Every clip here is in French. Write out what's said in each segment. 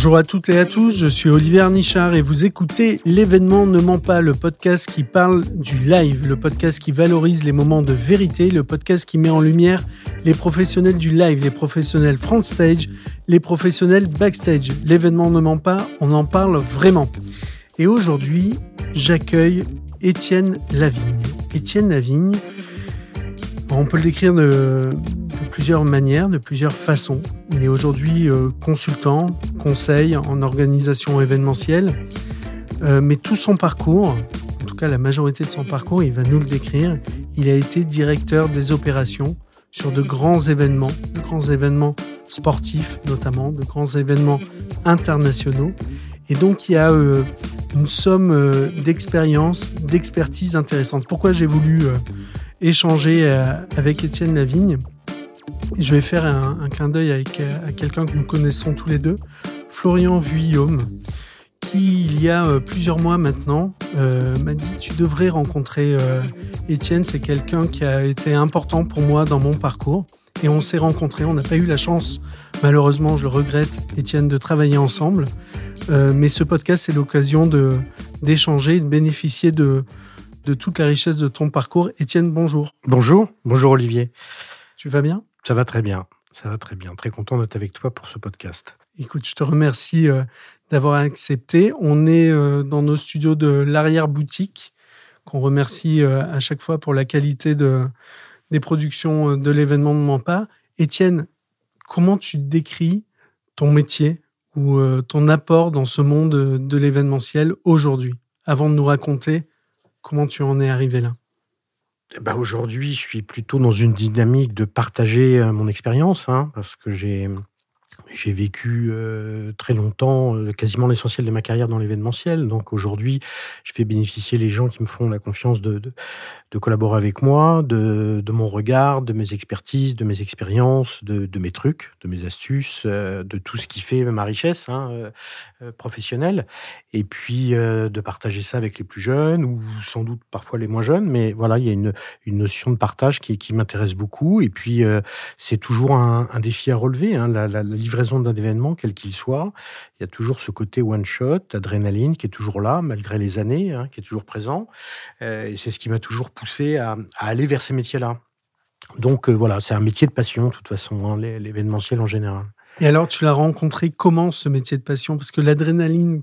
Bonjour à toutes et à tous, je suis Olivier Nichard et vous écoutez L'événement ne ment pas, le podcast qui parle du live, le podcast qui valorise les moments de vérité, le podcast qui met en lumière les professionnels du live, les professionnels front stage, les professionnels backstage. L'événement ne ment pas, on en parle vraiment. Et aujourd'hui, j'accueille Étienne Lavigne. Étienne Lavigne, on peut le décrire de, plusieurs manières, de plusieurs façons. Il est aujourd'hui euh, consultant, conseil en organisation événementielle, euh, mais tout son parcours, en tout cas la majorité de son parcours, il va nous le décrire. Il a été directeur des opérations sur de grands événements, de grands événements sportifs notamment, de grands événements internationaux. Et donc il y a euh, une somme d'expérience, d'expertise intéressante. Pourquoi j'ai voulu échanger avec Étienne Lavigne? Je vais faire un, clin d'œil avec euh, à quelqu'un que nous connaissons tous les deux, Florian Vuillaume, qui il y a euh, plusieurs mois maintenant euh, m'a dit tu devrais rencontrer Étienne, c'est quelqu'un qui a été important pour moi dans mon parcours. Et on s'est rencontrés, on n'a pas eu la chance, malheureusement je le regrette, Étienne, de travailler ensemble. mais ce podcast, c'est l'occasion de, d'échanger, de bénéficier de, de toute la richesse de ton parcours. Étienne, bonjour. Bonjour, bonjour Olivier. Tu vas bien? Ça va très bien. Ça va très bien. Très content d'être avec toi pour ce podcast. Écoute, je te remercie euh, d'avoir accepté. On est euh, dans nos studios de l'arrière-boutique, qu'on remercie euh, à chaque fois pour la qualité de, des productions de l'événement de Mampa. Étienne, comment tu décris ton métier ou ton apport dans ce monde de l'événementiel aujourd'hui, avant de nous raconter comment tu en es arrivé là bah aujourd'hui, je suis plutôt dans une dynamique de partager euh, mon expérience, hein, parce que j'ai j'ai vécu euh, très longtemps, euh, quasiment l'essentiel de ma carrière dans l'événementiel. Donc aujourd'hui, je fais bénéficier les gens qui me font la confiance de, de, collaborer avec moi, de, de, mon regard, de mes expertises, de mes expériences, de, mes trucs, de mes astuces, euh, de tout ce qui fait ma richesse hein, professionnelle. Et puis de partager ça avec les plus jeunes ou sans doute parfois les moins jeunes. Mais voilà, il y a une, une notion de partage qui, qui m'intéresse beaucoup. Et puis c'est toujours un, défi à relever. Hein, d'un événement, quel qu'il soit, il y a toujours ce côté one-shot, adrénaline qui est toujours là, malgré les années, hein, qui est toujours présent. Euh, et c'est ce qui m'a toujours poussé à, aller vers ces métiers-là. Donc euh, voilà, c'est un métier de passion, de toute façon, hein, l'événementiel en général. Et alors, tu l'as rencontré comment, ce métier de passion? Parce que l'adrénaline,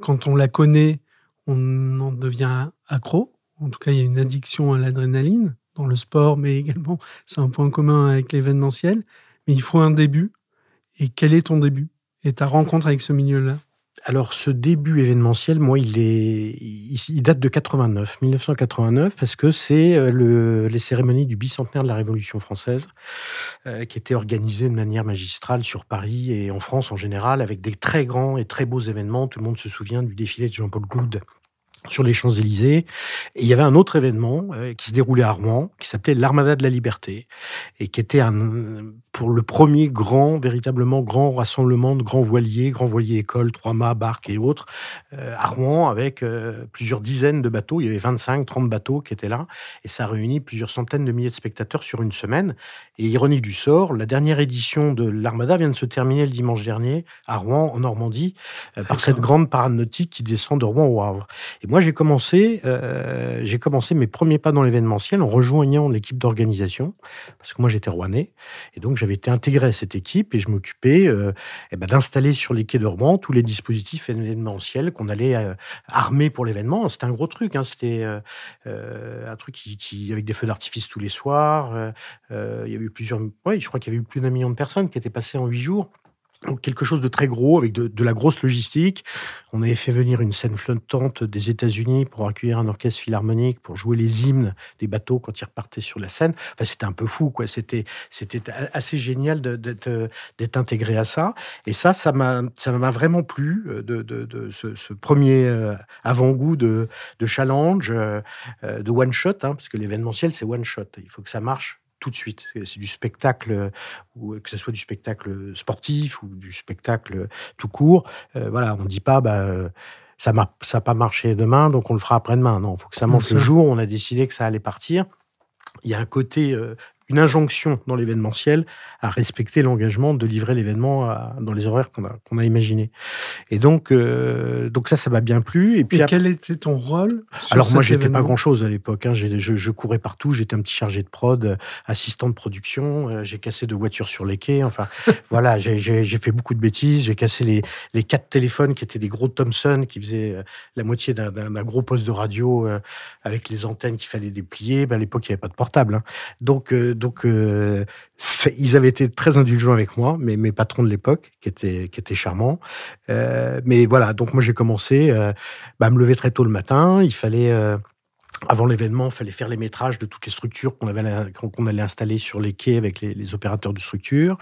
quand on la connaît, on en devient accro. En tout cas, il y a une addiction à l'adrénaline dans le sport, mais également, c'est un point commun avec l'événementiel. Mais il faut un début. Et quel est ton début et ta rencontre avec ce milieu-là? Alors, ce début événementiel, moi, il, est, il, date de 89, 1989, parce que c'est euh, le, les cérémonies du bicentenaire de la Révolution française, euh, qui étaient organisées de manière magistrale sur Paris et en France en général, avec des très grands et très beaux événements. Tout le monde se souvient du défilé de Jean-Paul Goude sur les Champs-Élysées. Et il y avait un autre événement euh, qui se déroulait à Rouen, qui s'appelait l'Armada de la Liberté, et qui était un, pour le premier grand, véritablement grand rassemblement de grands voiliers, grands voiliers écoles, trois mâts, barques et autres, euh, à Rouen, avec euh, plusieurs dizaines de bateaux. Il y avait 25, 30 bateaux qui étaient là, et ça a réuni plusieurs centaines de milliers de spectateurs sur une semaine. Et ironie du sort, la dernière édition de l'Armada vient de se terminer le dimanche dernier à Rouen, en Normandie, par cette grande parade nautique qui descend de Rouen au Havre. Et moi, j'ai commencé, euh, j'ai commencé mes premiers pas dans l'événementiel en rejoignant l'équipe d'organisation, parce que moi j'étais rouennais, et donc j'avais été intégré à cette équipe et je m'occupais euh, eh ben, d'installer sur les quais de Rouen tous les dispositifs événementiels qu'on allait euh, armer pour l'événement. C'était un gros truc, hein, c'était un truc qui, avec des feux d'artifice tous les soirs. il y avait eu plusieurs, ouais, je crois qu'il y avait eu plus d'un million de personnes qui étaient passées en huit jours. Donc quelque chose de très gros avec de, la grosse logistique. On avait fait venir une scène flottante des États-Unis pour accueillir un orchestre philharmonique pour jouer les hymnes des bateaux quand ils repartaient sur la scène. Enfin, c'était un peu fou, quoi. C'était c'était assez génial d'être intégré à ça. Et ça, ça m'a m'a vraiment plu euh, de, de, ce, premier euh, avant-goût de, challenge, euh, de one shot, hein, parce que l'événementiel c'est one shot. Il faut que ça marche tout de suite. C'est du spectacle, ou que ce soit du spectacle sportif ou du spectacle tout court. Euh, voilà, on ne dit pas, bah, ça n'a pas marché demain, donc on le fera après-demain. Non, il faut que ça monte le jour. On a décidé que ça allait partir. Il y a un côté euh, une injonction dans l'événementiel à respecter l'engagement de livrer l'événement dans les horaires qu'on a, qu'on a imaginés. Et donc, euh, donc ça, ça m'a bien plu. Et puis, quel était ton rôle Alors moi, j'étais pas grand-chose à l'époque. Hein. Je, je, courais partout. J'étais un petit chargé de prod, euh, assistant de production. Euh, j'ai cassé deux voitures sur les quais. Enfin, voilà, j'ai fait beaucoup de bêtises. J'ai cassé les, les quatre téléphones qui étaient des gros Thomson qui faisaient la moitié d'un gros poste de radio avec les antennes qu'il fallait déplier. Ben, à l'époque, il n'y avait pas de portable. Hein. Donc, donc ils avaient été très indulgents avec moi, mes, mes patrons de l'époque, qui étaient, qui charmants. Euh, mais voilà, donc moi j'ai commencé euh, à me lever très tôt le matin. Il fallait, euh, avant l'événement, il fallait faire les métrages de toutes les structures qu'on allait installer sur les quais avec les, opérateurs de structure,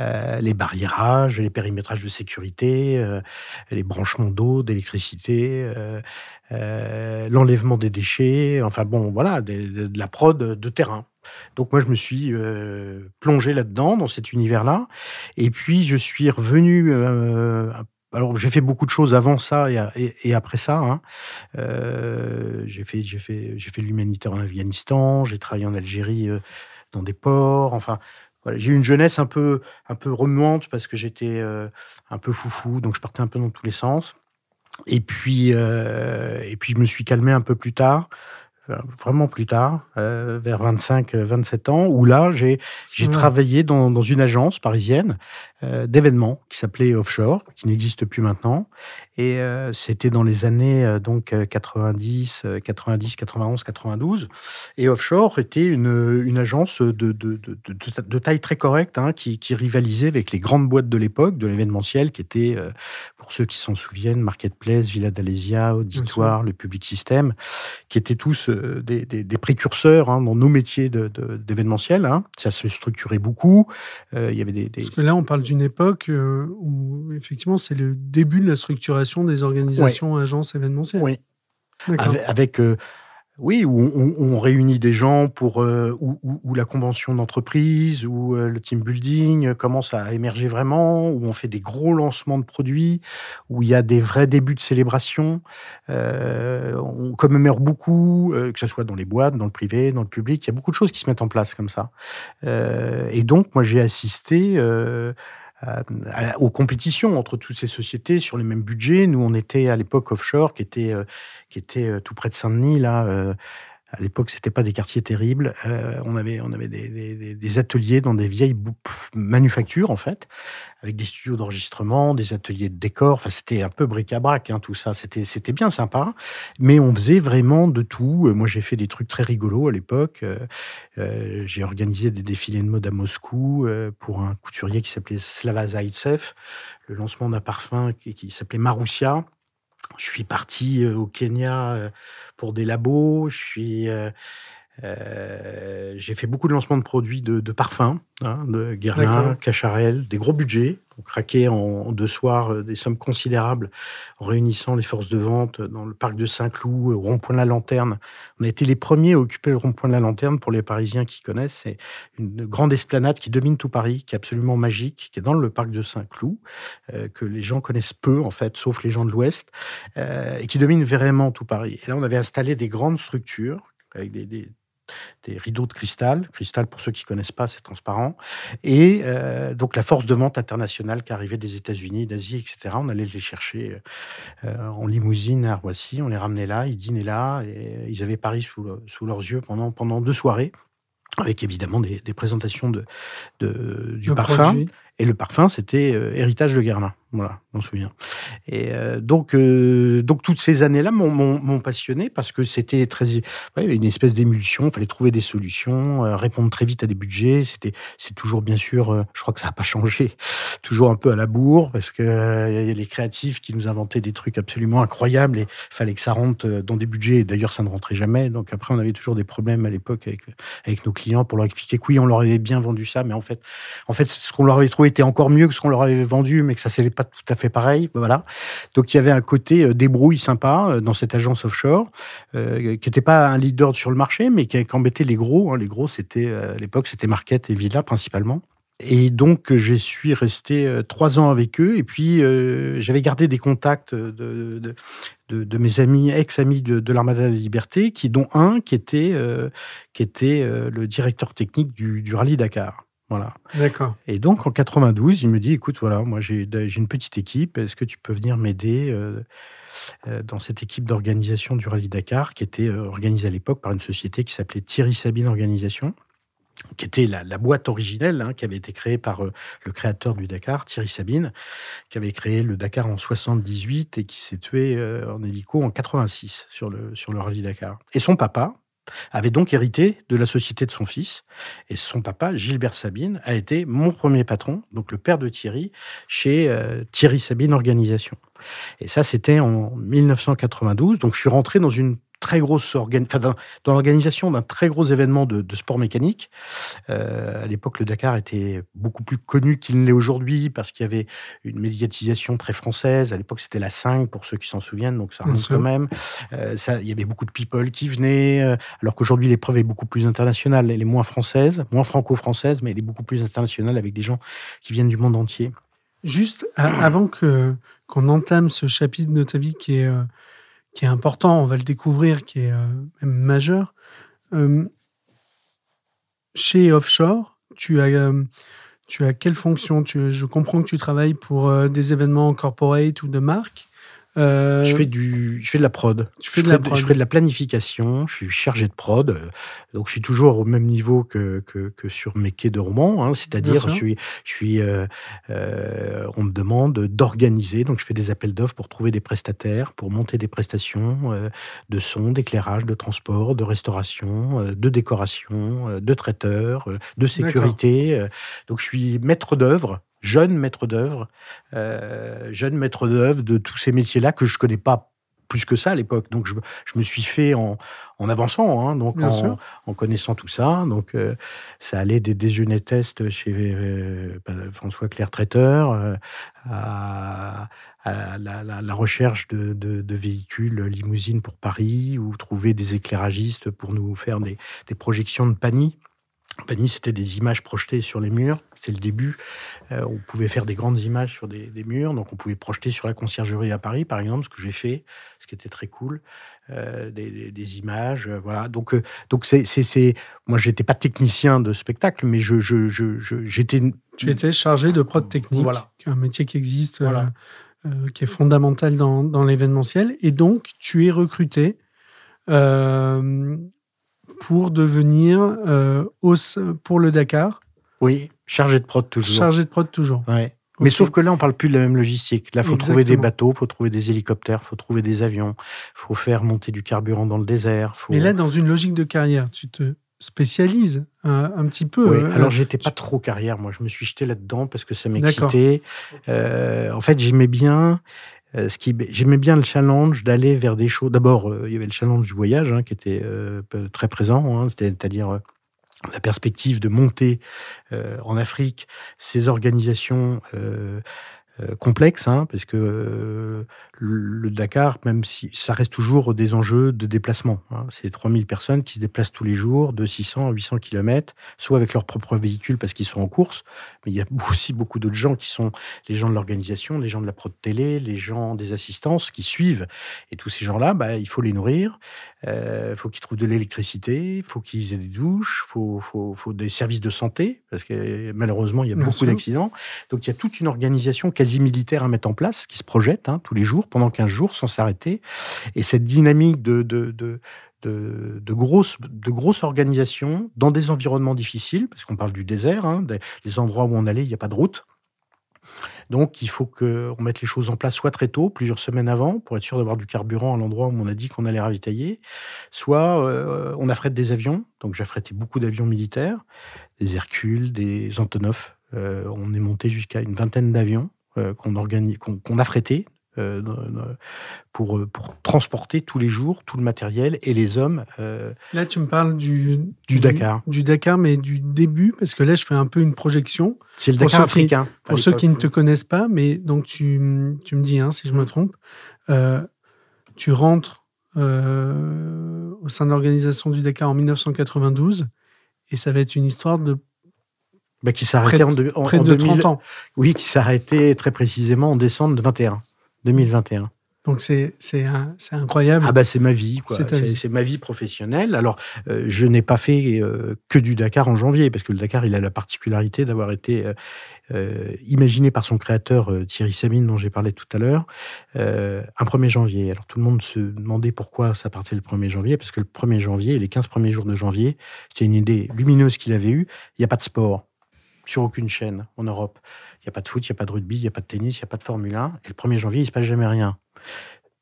euh, les barriérages, les périmétrages de sécurité, euh, les branchements d'eau, d'électricité. l'enlèvement des déchets, enfin bon, voilà, de, de la prod de terrain. Donc moi, je me suis euh, plongé là-dedans, dans cet univers-là. Et puis, je suis revenu... Euh, alors, j'ai fait beaucoup de choses avant ça et, après ça. Hein. Euh, j'ai fait, fait, fait l'humanitaire en Afghanistan. J'ai travaillé en Algérie dans des ports. Enfin, j'ai eu une jeunesse un peu, un peu remuante parce que j'étais un peu foufou, donc je partais un peu dans tous les sens. Et puis, et puis je me suis calmé un peu plus tard vraiment plus tard, euh, vers 25-27 ans, où là, j'ai travaillé dans, dans, une agence parisienne euh, d'événements qui s'appelait Offshore, qui n'existe plus maintenant. Et euh, c'était dans les années euh, donc 90, 90, 91, 92. Et Offshore était une, une agence de, de, de, de, taille très correcte, hein, qui, qui, rivalisait avec les grandes boîtes de l'époque, de l'événementiel, qui étaient, pour ceux qui s'en souviennent, Marketplace, Villa d'Alésia, Auditoire, le Public System, qui étaient tous des, des, des précurseurs hein, dans nos métiers d'événementiel. Hein. Ça se structurait beaucoup. il y avait des, Parce que là, on parle d'une époque euh, où, effectivement, c'est le début de la structuration des organisations, agences événementielles. Oui. Avec, euh, oui, où on, réunit des gens pour euh, où, la convention d'entreprise, où euh, le team building commence à émerger vraiment, où on fait des gros lancements de produits, où il y a des vrais débuts de célébration. On commémore beaucoup, que ce soit dans les boîtes, dans le privé, dans le public. Il y a beaucoup de choses qui se mettent en place comme ça. et donc, moi, j'ai assisté aux compétitions entre toutes ces sociétés sur les mêmes budgets. Nous, on était à l'époque offshore, qui était, euh, qui était euh, tout près de Saint-Denis, là, euh, à l'époque, c'était pas des quartiers terribles. Euh, on avait, on avait des, ateliers dans des vieilles manufactures, en fait, avec des studios d'enregistrement, des ateliers de décor. Enfin, c'était un peu bric-à-brac, hein, tout ça. C'était, bien sympa. Mais on faisait vraiment de tout. Euh, moi, j'ai fait des trucs très rigolos à l'époque. Euh, j'ai organisé des défilés de mode à Moscou pour un couturier qui s'appelait Slava Zaitsev. Le lancement d'un parfum qui, qui s'appelait Marussia. Je suis parti au Kenya pour des labos. Je suis euh, euh, j'ai fait beaucoup de lancements de produits de, de parfums, hein, de Guerlain, Cacharel, des gros budgets. On craquait en, deux soirs euh, des sommes considérables en réunissant les forces de vente dans le parc de Saint-Cloud, au rond-point de la Lanterne. On a été les premiers à occuper le rond-point de la Lanterne pour les Parisiens qui connaissent. C'est une grande esplanade qui domine tout Paris, qui est absolument magique, qui est dans le parc de Saint-Cloud, que les gens connaissent peu en fait, sauf les gens de l'Ouest, et qui domine vraiment tout Paris. Et là, on avait installé des grandes structures avec des, des des rideaux de cristal. Cristal, pour ceux qui connaissent pas, c'est transparent. Et euh, donc la force de vente internationale qui arrivait des États-Unis, d'Asie, etc. On allait les chercher euh, en limousine à Roissy, on les ramenait là, ils dînaient là, et ils avaient Paris sous, sous leurs yeux pendant, pendant deux soirées avec évidemment des, des présentations de, de du parfum. Et le parfum, c'était euh, Héritage de Guerlain. Voilà, on se souvient. Et euh, donc, euh, donc toutes ces années-là m'ont passionné parce que c'était très, une espèce d'émulsion. Il fallait trouver des solutions, répondre très vite à des budgets. C'était, c'est toujours bien sûr, je crois que ça n'a pas changé, toujours un peu à la bourre parce que y a les créatifs qui nous inventaient des trucs absolument incroyables et il fallait que ça rentre dans des budgets. D'ailleurs, ça ne rentrait jamais. Donc après, on avait toujours des problèmes à l'époque avec avec nos clients pour leur expliquer que oui, on leur avait bien vendu ça, mais en fait, en fait, ce qu'on leur avait trouvé était encore mieux que ce qu'on leur avait vendu, mais que ça s'est pas tout à fait pareil. Voilà. Donc il y avait un côté euh, débrouille sympa euh, dans cette agence offshore, euh, qui n'était pas un leader sur le marché, mais qui, embêtait les gros. Hein. Les gros, c'était à l'époque, c'était Market et Villa principalement. Et donc, je suis resté trois ans avec eux. Et puis, j'avais gardé des contacts de, mes amis, ex-amis de, l'Armada de la Liberté, dont un qui était, qui était le directeur technique du, du Rallye Dakar. Voilà. D'accord. Et donc en 92, il me dit écoute, voilà, moi j'ai une petite équipe, est-ce que tu peux venir m'aider euh, euh, dans cette équipe d'organisation du Rallye Dakar qui était euh, organisée à l'époque par une société qui s'appelait Thierry Sabine Organisation qui était la, boîte originelle, hein, qui avait été créée par le créateur du Dakar, Thierry Sabine, qui avait créé le Dakar en 78 et qui s'est tué en hélico en 86 sur le, sur le rallye Dakar. Et son papa, avait donc hérité de la société de son fils. Et son papa, Gilbert Sabine, a été mon premier patron, donc le père de Thierry, chez euh, Thierry Sabine Organisation. Et ça, c'était en 1992. Donc, je suis rentré dans une très grosse dans, l'organisation d'un très gros événement de, sport mécanique. Euh, à l'époque, le Dakar était beaucoup plus connu qu'il ne l'est aujourd'hui parce qu'il y avait une médiatisation très française. À l'époque, c'était la 5 pour ceux qui s'en souviennent, donc ça remonte quand même. Euh, ça, il y avait beaucoup de people qui venaient, euh, alors qu'aujourd'hui, l'épreuve est beaucoup plus internationale. Elle est moins française, moins franco-française, mais elle est beaucoup plus internationale avec des gens qui viennent du monde entier. Juste avant que qu'on entame ce chapitre de ta vie qui est qui est important, on va le découvrir, qui est euh, même majeur. Euh, chez Offshore, tu as, euh, tu as quelle fonction? Je comprends que tu travailles pour des événements corporate ou de marque. Euh, je fais du, je fais de la prod. Tu fais je de la prod. Je fais de la planification. Je suis chargé de prod. Euh, donc, je suis toujours au même niveau que, que, que sur mes quais de romans. Hein, C'est-à-dire, je suis, je suis, euh, euh, on me demande d'organiser. Donc, je fais des appels d'offres pour trouver des prestataires, pour monter des prestations euh, de son, d'éclairage, de transport, de restauration, euh, de décoration, de traiteur, de sécurité. Donc, je suis maître d'œuvre jeune maître d'œuvre, euh, jeune maître d'œuvre de tous ces métiers-là que je connais pas plus que ça à l'époque. Donc je, me suis fait en, avançant, hein, donc en, connaissant tout ça. Donc euh, ça allait des déjeuners tests chez euh, bah, François Claire Traiteur à, la, recherche de, véhicules limousines pour Paris ou trouver des éclairagistes pour nous faire des, des projections de panier. Panier, c'était des images projetées sur les murs. C'était le début. Euh, on pouvait faire des grandes images sur des, murs. Donc, on pouvait projeter sur la conciergerie à Paris, par exemple, ce que j'ai fait, ce qui était très cool. Euh, des, images, euh, voilà. Donc, donc c'est, c'est, moi, j'étais pas technicien de spectacle, mais je, je, j'étais. Tu étais chargé de prod technique, voilà. un métier qui existe, qui est fondamental dans, dans, l'événementiel. Et donc, tu es recruté pour devenir euh, pour le Dakar. Oui, chargé de prod toujours. Chargé de prod toujours. Ouais. Mais sauf que là, on parle plus de la même logistique. Là, il faut trouver des bateaux, il faut trouver des hélicoptères, il faut trouver des avions, il faut faire monter du carburant dans le désert. Faut... Mais là, dans une logique de carrière, tu te spécialises un, petit peu. Oui, euh, alors j'étais pas trop carrière, moi. Je me suis jeté là-dedans parce que ça m'excitait. Euh, en fait, j'aimais bien euh, ce qui, j'aimais bien le challenge d'aller vers des choses. D'abord, euh, il y avait le challenge du voyage hein, qui était euh, très présent, hein, c'est-à-dire la perspective de monter en Afrique ces organisations euh, complexe, hein, parce que euh, le Dakar, même si ça reste toujours des enjeux de déplacement. Hein. C'est 3000 personnes qui se déplacent tous les jours de 600 à 800 km, soit avec leur propre véhicule parce qu'ils sont en course, mais il y a aussi beaucoup d'autres gens qui sont les gens de l'organisation, les gens de la prod télé, les gens des assistances qui suivent. Et tous ces gens-là, bah, il faut les nourrir, il euh, faut qu'ils trouvent de l'électricité, il faut qu'ils aient des douches, il faut, faut, faut, des services de santé, parce que malheureusement, il y a beaucoup d'accidents. Donc il y a toute une organisation quasi-militaire à mettre en place, qui se projette hein, tous les jours, pendant 15 jours, sans s'arrêter. Et cette dynamique de, de, de de, grosses, de grosses organisations dans des environnements difficiles, parce qu'on parle du désert, hein, des, endroits où on allait, il n'y a pas de route. Donc, il faut qu'on mette les choses en place soit très tôt, plusieurs semaines avant, pour être sûr d'avoir du carburant à l'endroit où on a dit qu'on allait ravitailler, soit euh, on affrète des avions. Donc, j'affrètais beaucoup d'avions militaires, des Hercules, des Antonov. Euh, on est monté jusqu'à une vingtaine d'avions euh, qu'on qu'on affrêtait euh, pour, pour transporter tous les jours tout le matériel et les hommes. Euh, là, tu me parles du, du, Dakar. Du, Dakar, mais du début, parce que là, je fais un peu une projection. C'est le Dakar africain. pour ceux qui ne te connaissent pas, mais donc tu, tu me dis hein, si je me mm. trompe, tu rentres au sein de l'organisation du Dakar en 1992 et ça va être une histoire de bah, Qui s'arrêtait en, en, près de 30 ans. Oui, qui s'arrêtait très précisément en décembre 21, 2021. Donc c'est incroyable. Ah bah c'est ma vie quoi. C'est ma vie professionnelle. Alors euh, je n'ai pas fait euh, que du Dakar en janvier parce que le Dakar il a la particularité d'avoir été euh, imaginé par son créateur Thierry Samine dont j'ai parlé tout à l'heure un 1er janvier. Alors tout le monde se demandait pourquoi ça partait le 1er janvier parce que le 1er janvier, les 15 premiers jours de janvier, c'était une idée lumineuse qu'il avait eue. Il n'y a pas de sport sur aucune chaîne en Europe. Il n'y a pas de foot, il n'y a pas de rugby, il n'y a pas de tennis, il n'y a pas de Formule 1. Et le 1er janvier, il ne se passe jamais rien.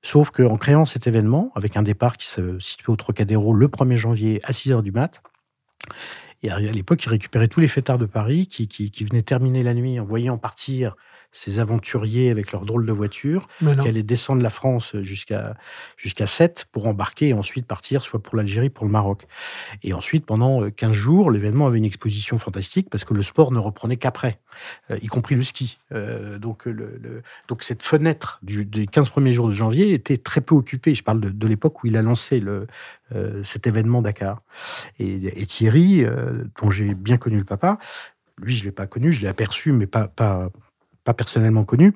Sauf qu'en créant cet événement, avec un départ qui se situait au Trocadéro le 1er janvier à 6 h du mat, et à l'époque, il récupérait tous les fêtards de Paris qui, qui, qui, venaient terminer la nuit en voyant partir ces aventuriers avec leurs drôles de voitures, qui allaient descendre la France jusqu'à jusqu'à 7 pour embarquer et ensuite partir soit pour l'Algérie, pour le Maroc. Et ensuite, pendant 15 euh, jours, l'événement avait une exposition fantastique parce que le sport ne reprenait qu'après, euh, y compris le ski. Euh, donc, le, donc cette fenêtre du, des 15 premiers jours de janvier était très peu occupée. Je parle de, de l'époque où il a lancé le, cet événement Dakar. Et, et Thierry, dont j'ai bien connu le papa, lui, je ne l'ai pas connu, je l'ai aperçu, mais pas, pas, pas personnellement connu,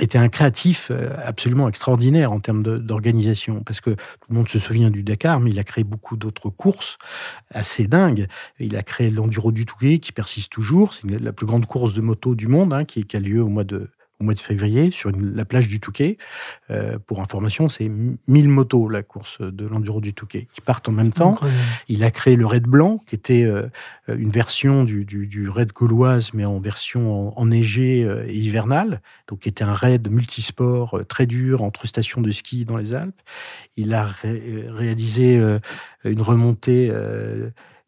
était un créatif euh, absolument extraordinaire en termes d'organisation, parce que tout le monde se souvient du Dakar, mais il a créé beaucoup d'autres courses assez dingues. Il a créé l'Enduro du Touquet, qui persiste toujours. C'est la plus grande course de moto du monde, hein, qui, qui, a lieu au mois de au mois de février sur la plage du Touquet. Euh, pour information, c'est 1000 motos, la course de l'enduro du Touquet, qui partent en même temps. Il a créé le Raid Blanc, qui était euh, une version du, du, Raid gauloise, mais en version enneigée euh, et hivernale, donc qui était un raid multisport très dur entre stations de ski dans les Alpes. Il a réalisé une remontée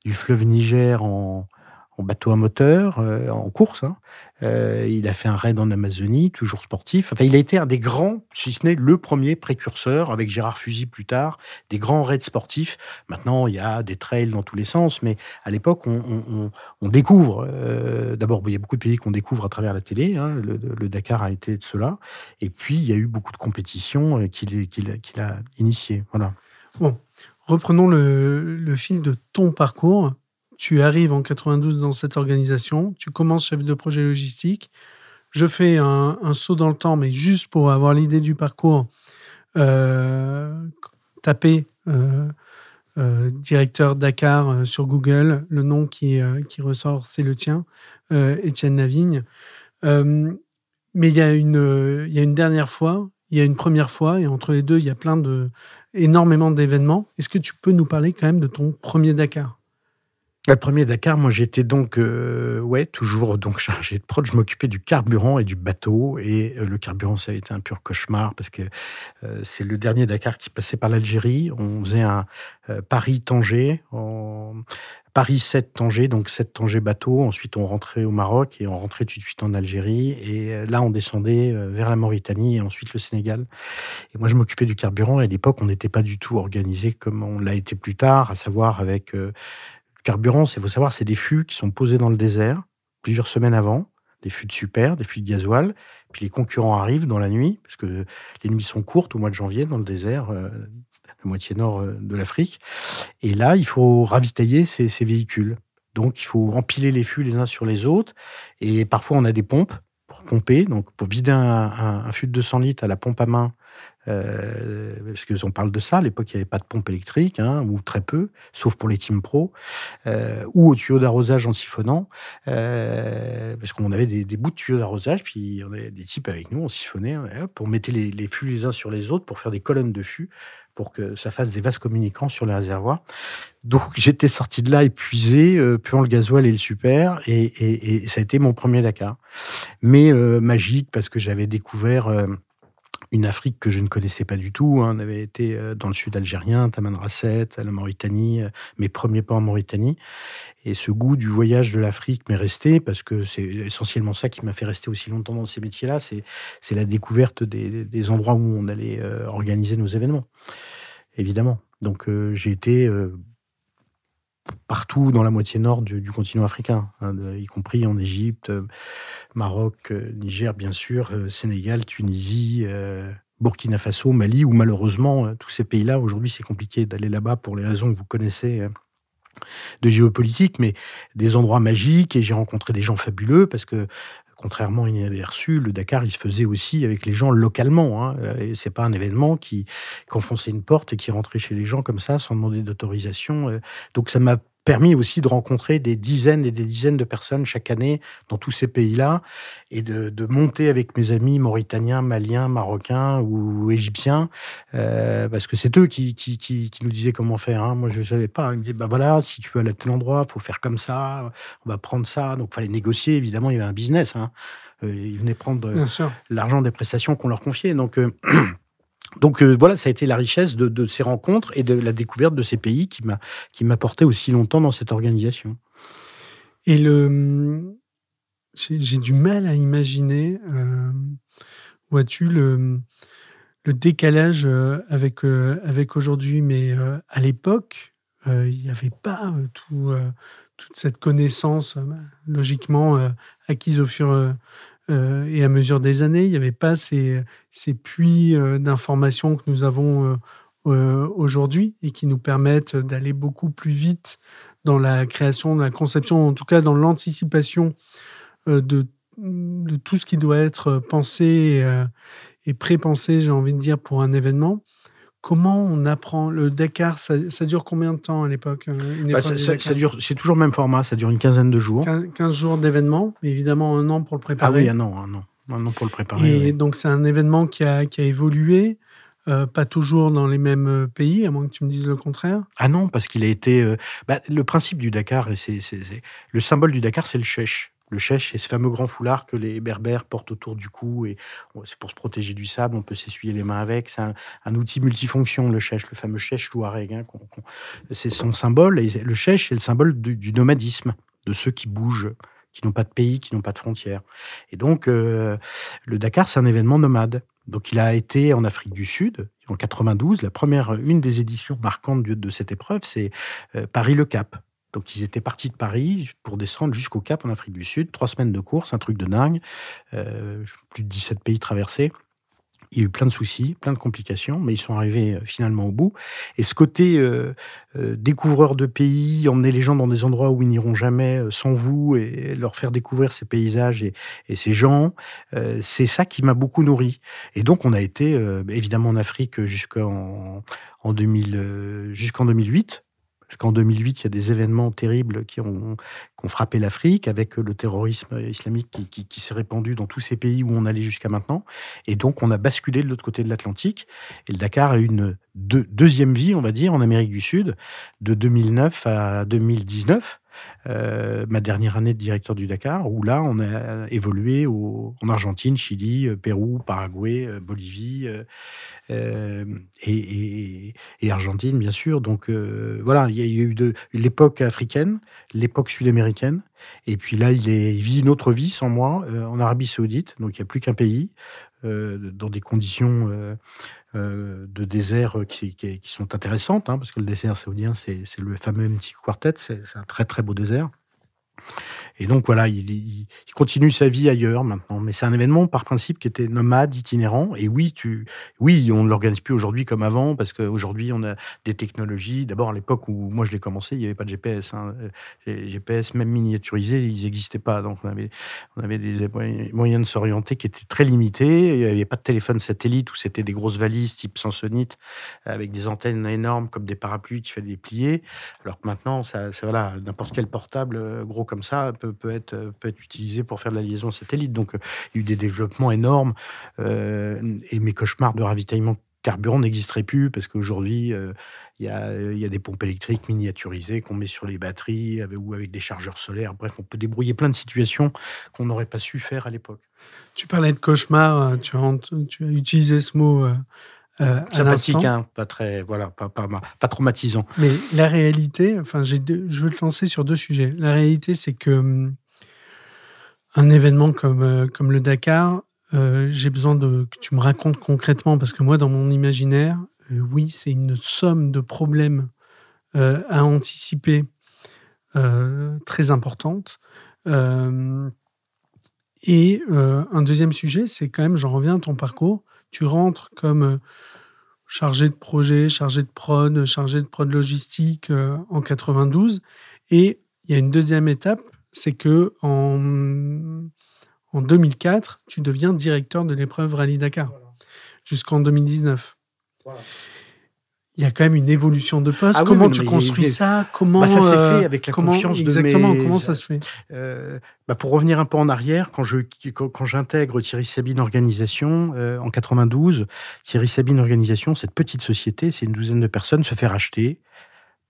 du fleuve Niger en, en bateau à moteur, euh, en course. Hein. Euh, il a fait un raid en Amazonie, toujours sportif. Enfin, il a été un des grands, si ce n'est le premier précurseur, avec Gérard Fusy plus tard, des grands raids sportifs. Maintenant, il y a des trails dans tous les sens, mais à l'époque, on, découvre. Euh, d'abord, il y a beaucoup de pays qu'on découvre à travers la télé. Hein. Le, Dakar a été de cela. Et puis, il y a eu beaucoup de compétitions qu'il a initiées. Voilà. Bon, reprenons le, le fil de ton parcours tu arrives en 92 dans cette organisation, tu commences chef de projet logistique. Je fais un, saut dans le temps, mais juste pour avoir l'idée du parcours, euh, taper euh, euh, directeur Dakar sur Google, le nom qui, qui ressort, c'est le tien, Étienne Lavigne. mais il y, a une, y a une dernière fois, il y a une première fois, et entre les deux, il y a plein de, énormément d'événements. Est-ce que tu peux nous parler quand même de ton premier Dakar? Le premier Dakar, moi j'étais donc euh, ouais toujours donc chargé de prod. Je m'occupais du carburant et du bateau et euh, le carburant ça a été un pur cauchemar parce que euh, c'est le dernier Dakar qui passait par l'Algérie. On faisait un Paris-Tanger, en... Paris 7 Tanger, donc 7 Tanger bateau. Ensuite on rentrait au Maroc et on rentrait tout de suite en Algérie et là on descendait vers la Mauritanie et ensuite le Sénégal. Et moi je m'occupais du carburant et à l'époque on n'était pas du tout organisé comme on l'a été plus tard, à savoir avec carburant, il faut savoir, c'est des fûts qui sont posés dans le désert plusieurs semaines avant, des fûts de super, des fûts de gasoil. Puis les concurrents arrivent dans la nuit, parce que les nuits sont courtes au mois de janvier dans le désert, euh, la moitié nord euh, de l'Afrique. Et là, il faut ravitailler ces, véhicules. Donc, il faut empiler les fûts les uns sur les autres. Et parfois, on a des pompes pour pomper. Donc, pour vider un, un fût de 200 litres à la pompe à main, euh, parce qu'on parle de ça, à l'époque, il n'y avait pas de pompe électrique, hein, ou très peu, sauf pour les team pro, euh, ou au tuyau d'arrosage en siphonnant, euh, parce qu'on avait des, bouts de tuyaux d'arrosage, puis on avait des types avec nous, on siphonnait, hop, on mettait les, les, fûts les uns sur les autres pour faire des colonnes de fûts, pour que ça fasse des vases communicants sur les réservoirs. Donc j'étais sorti de là épuisé, euh, puant le gasoil et le super, et, ça a été mon premier Dakar. Mais magique, parce que j'avais découvert une Afrique que je ne connaissais pas du tout. Hein. On avait été euh, dans le sud algérien, Tamanrasset, la Mauritanie, euh, mes premiers pas en Mauritanie. Et ce goût du voyage de l'Afrique m'est resté parce que c'est essentiellement ça qui m'a fait rester aussi longtemps dans ces métiers-là. C'est, c'est la découverte des, endroits où on allait euh, organiser nos événements, évidemment. Donc j'ai été partout dans la moitié nord du, continent africain, hein, y compris en Égypte, euh, Maroc, euh, Niger bien sûr, euh, Sénégal, Tunisie, Burkina Faso, Mali, où malheureusement tous ces pays-là, aujourd'hui c'est compliqué d'aller là-bas pour les raisons que vous connaissez de géopolitique, mais des endroits magiques et j'ai rencontré des gens fabuleux parce que contrairement à une reçu, le Dakar, il se faisait aussi avec les gens localement. Hein. Euh, c'est pas un événement qui, qui enfonçait une porte et qui rentrait chez les gens comme ça sans demander d'autorisation. Euh. Donc ça m'a permis aussi de rencontrer des dizaines et des dizaines de personnes chaque année dans tous ces pays-là et de, de, monter avec mes amis mauritaniens, maliens, marocains ou, égyptiens, euh, parce que c'est eux qui, qui, qui, qui, nous disaient comment faire. Hein. Moi, je ne savais pas. Ils me disaient, bah voilà, si tu veux aller à tel endroit, faut faire comme ça, on va prendre ça. Donc, il fallait négocier. Évidemment, il y avait un business. Hein. Euh, ils venaient prendre l'argent des prestations qu'on leur confiait. Donc, euh, donc euh, voilà, ça a été la richesse de, ces rencontres et de la découverte de ces pays qui m'a qui m'a porté aussi longtemps dans cette organisation. Et le j'ai du mal à imaginer, euh, vois-tu le décalage euh, avec avec aujourd'hui, mais à l'époque, il n'y avait pas tout toute cette connaissance logiquement acquise au fur euh, et à mesure des années, il n'y avait pas ces, puits euh, d'informations que nous avons euh, aujourd'hui et qui nous permettent d'aller beaucoup plus vite dans la création, dans la conception, en tout cas dans l'anticipation de, de, tout ce qui doit être pensé et pré-pensé, j'ai envie de dire, pour un événement. Comment on apprend Le Dakar, ça, dure combien de temps à l'époque euh, bah, ça, dure, C'est toujours le même format, ça dure une quinzaine de jours. 15, jours d'événement, mais évidemment un an pour le préparer. Ah oui, un an, un an, un an pour le préparer. Et donc c'est un événement qui a, qui a évolué, euh, pas toujours dans les mêmes euh, pays, à moins que tu me dises le contraire. Ah non, parce qu'il a été... Bah, le principe du Dakar, et c'est, le symbole du Dakar, c'est le chèche. Le chèche, c'est ce fameux grand foulard que les berbères portent autour du cou et c'est pour se protéger du sable. On peut s'essuyer les mains avec. C'est un, outil multifonction, le chèche, le fameux chèche touareg. Hein, c'est son symbole. Et le chèche, c'est le symbole du, nomadisme, de ceux qui bougent qui n'ont pas de pays, qui n'ont pas de frontières. Et donc, euh, le Dakar, c'est un événement nomade. Donc, il a été en Afrique du Sud en 92. La première, une des éditions marquantes de, cette épreuve, c'est euh, Paris-Le Cap. Donc ils étaient partis de Paris pour descendre jusqu'au Cap en Afrique du Sud. Trois semaines de course, un truc de dingue. Euh, plus de 17 pays traversés. Il y a eu plein de soucis, plein de complications, mais ils sont arrivés euh, finalement au bout. Et ce côté euh, découvreur de pays, emmener les gens dans des endroits où ils n'iront jamais sans vous et leur faire découvrir ces paysages et, ces gens, c'est ça qui m'a beaucoup nourri. Et donc on a été évidemment en Afrique jusqu'en en 2000, jusqu'en 2008 parce qu'en 2008, il y a des événements terribles qui ont, frappé l'Afrique, avec le terrorisme islamique qui, s'est répandu dans tous ces pays où on allait jusqu'à maintenant. Et donc, on a basculé de l'autre côté de l'Atlantique. Et le Dakar a une deuxième vie, on va dire, en Amérique du Sud, de 2009 à 2019. Euh, ma dernière année de directeur du Dakar, où là, on a évolué en Argentine, Chili, euh, Pérou, Paraguay, euh, Bolivie et, Argentine, bien sûr. Donc voilà, il y a eu l'époque africaine, l'époque sud-américaine, et puis là, il, est, vit une autre vie sans moi en Arabie Saoudite, donc il n'y a plus qu'un pays. dans des conditions euh, de désert euh, qui, sont intéressantes, hein, parce que le désert saoudien, c'est le fameux petit Quartet, c'est un très très beau désert. Et donc voilà, il, continue sa vie ailleurs maintenant. Mais c'est un événement par principe qui était nomade, itinérant. Et oui, tu, oui, on ne l'organise plus aujourd'hui comme avant parce qu'aujourd'hui on a des technologies. D'abord à l'époque où moi je l'ai commencé, il n'y avait pas de GPS. Hein. GPS même miniaturisé, ils n'existaient pas. Donc on avait, on avait des moyens de s'orienter qui étaient très limités. Il n'y avait pas de téléphone satellite où c'était des grosses valises type Samsonite avec des antennes énormes comme des parapluies qu'il fallait déplier. Alors que maintenant, ça, voilà, n'importe quel portable euh, comme ça peut, être, peut être utilisé pour faire de la liaison satellite. Donc, euh, il y a eu des développements énormes euh, et mes cauchemars de ravitaillement carburant n'existeraient plus parce qu'aujourd'hui, euh, il y, a, des pompes électriques miniaturisées qu'on met sur les batteries ou avec des chargeurs solaires. Bref, on peut débrouiller plein de situations qu'on n'aurait pas su faire à l'époque. Tu parlais de cauchemar, tu as, utilisé ce mot. Euh, Sympathique, hein, pas très, voilà, pas, pas, pas, traumatisant. Mais la réalité, enfin, j'ai je veux te lancer sur deux sujets. La réalité, c'est que hum, un événement comme, euh, comme le Dakar, euh, j'ai besoin de que tu me racontes concrètement, parce que moi, dans mon imaginaire, oui, c'est une somme de problèmes à anticiper très importante. et un deuxième sujet, c'est quand même, j'en reviens à ton parcours, tu rentres comme chargé de projet, chargé de prod, chargé de prod logistique en 92. Et il y a une deuxième étape, c'est que en, en 2004, tu deviens directeur de l'épreuve Rallye Dakar jusqu'en 2019. Il y a quand même une évolution de poste. Ah comment tu construis ça? Comment bah, ça s'est euh, fait avec la confiance exactement, de mes... Comment ça se fait? Euh, bah Pour revenir un peu en arrière, quand je quand j'intègre Thierry Sabine Organisation euh, en 92, Thierry Sabine Organisation, cette petite société, c'est une douzaine de personnes, se fait racheter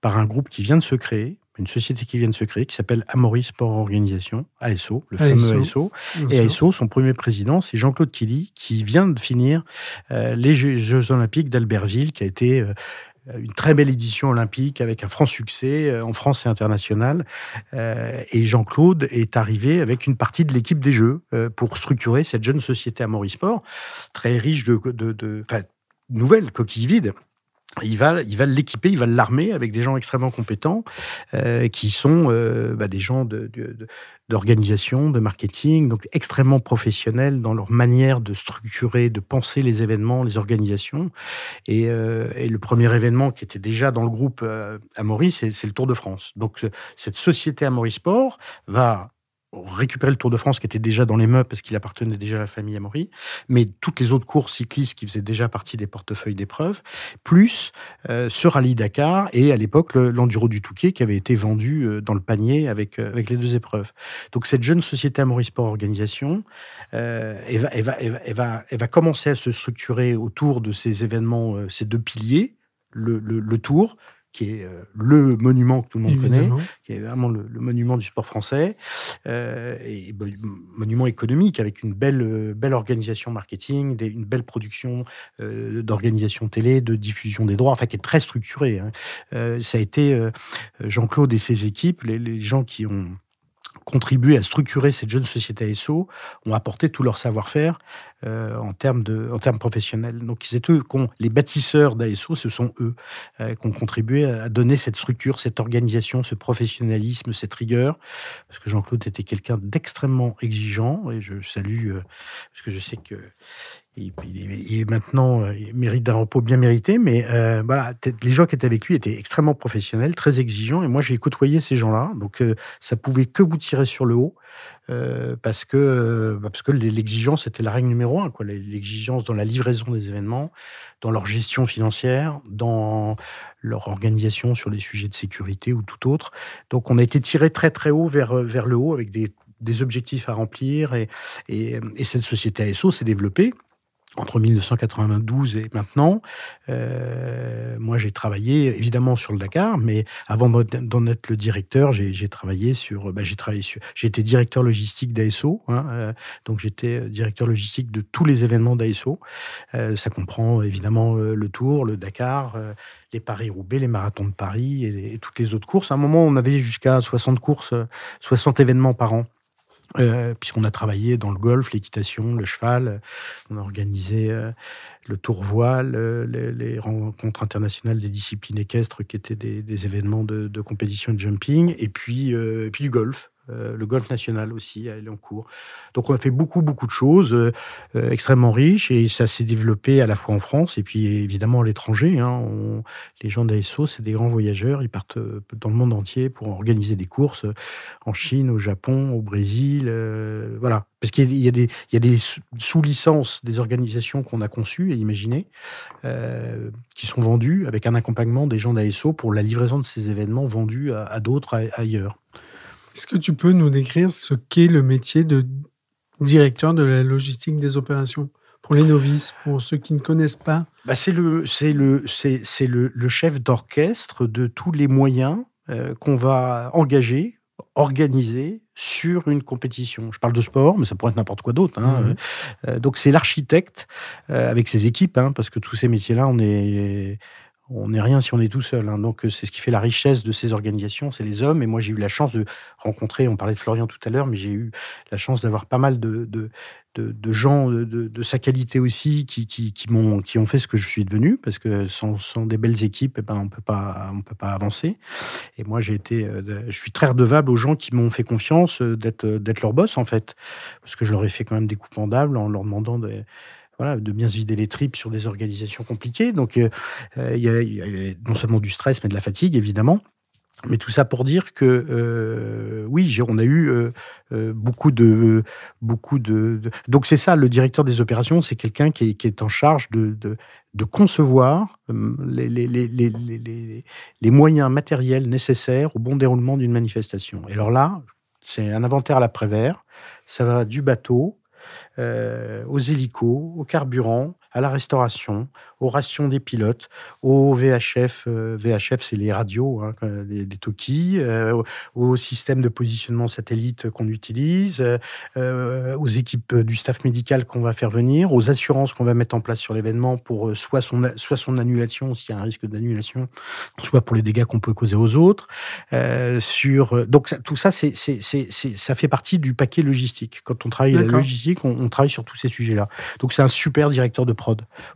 par un groupe qui vient de se créer, une société qui vient de se créer, qui s'appelle Amoris Sport Organisation, ASO, le fameux ASO. Et ASO, son premier président, c'est Jean-Claude Killy, qui vient de finir euh, les Jeux, Olympiques d'Albertville, qui a été euh, une très belle édition olympique avec un franc succès euh, en France et international. et Jean-Claude est arrivé avec une partie de l'équipe des Jeux pour structurer cette jeune société Amoris Sport, très riche de, de, de nouvelles coquilles vides il va, l'équiper, il va l'armer avec des gens extrêmement compétents euh, qui sont euh, bah, des gens d'organisation, de, marketing, donc extrêmement professionnels dans leur manière de structurer, de penser les événements, les organisations. Et, euh, le premier événement qui était déjà dans le groupe euh, Amaury, c'est le Tour de France. Donc cette société Amaury Sport va récupérer le Tour de France qui était déjà dans les meubles parce qu'il appartenait déjà à la famille Amaury, mais toutes les autres courses cyclistes qui faisaient déjà partie des portefeuilles d'épreuves, plus euh, ce rallye Dakar et à l'époque l'Enduro du Touquet qui avait été vendu euh, dans le panier avec, euh, avec les deux épreuves. Donc cette jeune société Amaury Sport Organisation, va, va, va, va, commencer à se structurer autour de ces événements, ces deux piliers, le, le Tour, qui est euh, le monument que tout le monde connaît, qui est vraiment le, monument du sport français, euh, et monument économique avec une belle, euh, belle organisation marketing, des, une belle production euh, d'organisation télé, de diffusion des droits, enfin qui est très structuré. Hein. Euh, ça a été Jean-Claude et ses équipes, les, les gens qui ont contribué à structurer cette jeune société ASO, ont apporté tout leur savoir-faire euh, en, termes de, en termes professionnels. Donc, c'est eux, les bâtisseurs d'ASO, ce sont eux euh, qui ont contribué à donner cette structure, cette organisation, ce professionnalisme, cette rigueur. Parce que Jean-Claude était quelqu'un d'extrêmement exigeant, et je salue, euh, parce que je sais que il, est, maintenant, il mérite d'un repos bien mérité, mais voilà, les gens qui étaient avec lui étaient extrêmement professionnels, très exigeants, et moi j'ai côtoyé ces gens-là, donc ça pouvait que vous tirer sur le haut. Euh, parce que, euh, bah, parce que l'exigence était la règle numéro un. L'exigence dans la livraison des événements, dans leur gestion financière, dans leur organisation sur les sujets de sécurité ou tout autre. Donc on a été tiré très très haut vers, vers le haut avec des, des objectifs à remplir et, et, et cette société ASO s'est développée entre 1992 et maintenant. Euh, moi, j'ai travaillé évidemment sur le Dakar, mais avant d'en être le directeur, j'ai travaillé sur. Bah, j'ai travaillé été directeur logistique d'ASO, hein, euh, donc j'étais directeur logistique de tous les événements d'ASO. Euh, ça comprend évidemment euh, le Tour, le Dakar, euh, les Paris-Roubaix, les marathons de Paris et, toutes les autres courses. À un moment, on avait jusqu'à 60 courses, 60 événements par an. Euh, puisqu'on a travaillé dans le golf, l'équitation, le cheval, on a organisé euh, le tour voile, euh, les, rencontres internationales des disciplines équestres qui étaient des, des événements de, de, compétition de jumping, et puis, et puis du golf. Euh, le golf national aussi, elle est en cours. Donc on a fait beaucoup, beaucoup de choses euh, euh, extrêmement riches et ça s'est développé à la fois en France et puis évidemment à l'étranger. Hein. les gens d'ASO, c'est des grands voyageurs, ils partent dans le monde entier pour organiser des courses en Chine, au Japon, au Brésil, voilà. Parce qu'il y, a des, sous-licences des organisations qu'on a conçues et imaginées, qui sont vendues avec un accompagnement des gens d'ASO pour la livraison de ces événements vendus à d'autres ailleurs. Est-ce que tu peux nous décrire ce qu'est le métier de directeur de la logistique des opérations pour les novices, pour ceux qui ne connaissent pas? Bah C'est le, c'est le, c'est, c'est le, le, chef d'orchestre de tous les moyens euh, qu'on va engager, organiser sur une compétition. Je parle de sport, mais ça pourrait être n'importe quoi d'autre. Hein. Mmh. Euh, donc c'est l'architecte euh, avec ses équipes, hein, parce que tous ces métiers-là, on est on n'est rien si on est tout seul. Hein. Donc, c'est ce qui fait la richesse de ces organisations, c'est les hommes. Et moi, j'ai eu la chance de rencontrer, on parlait de Florian tout à l'heure, mais j'ai eu la chance d'avoir pas mal de, de, de, gens de, sa qualité aussi qui, qui, qui m'ont qui ont fait ce que je suis devenu parce que sans, sans des belles équipes eh ben on peut pas on peut pas avancer et moi j'ai été euh, je suis très redevable aux gens qui m'ont fait confiance euh, d'être d'être leur boss en fait parce que je leur ai fait quand même des coups pendables en leur demandant de voilà, de bien se vider les tripes sur des organisations compliquées. Donc, il y, a non seulement du stress, mais de la fatigue, évidemment. Mais tout ça pour dire que euh, oui, on a eu euh, euh, beaucoup de beaucoup de, donc c'est ça le directeur des opérations, c'est quelqu'un qui, est en charge de, de, concevoir les, les, moyens matériels nécessaires au bon déroulement d'une manifestation. Et alors là, c'est un inventaire à l'après-vert, ça va du bateau aux hélicos, au carburant, à la restauration, aux rations des pilotes, aux VHF. Euh, VHF, c'est les radios, hein, des, des euh, au système de positionnement satellite qu'on utilise, euh, aux équipes du staff médical qu'on va faire venir, aux assurances qu'on va mettre en place sur l'événement pour soit son, soit son annulation, s'il y a un risque d'annulation, soit pour les dégâts qu'on peut causer aux autres. sur, donc tout ça, c'est, c'est, c'est, ça fait partie du paquet logistique. Quand on travaille la logistique, on, on travaille sur tous ces sujets-là. Donc c'est un super directeur de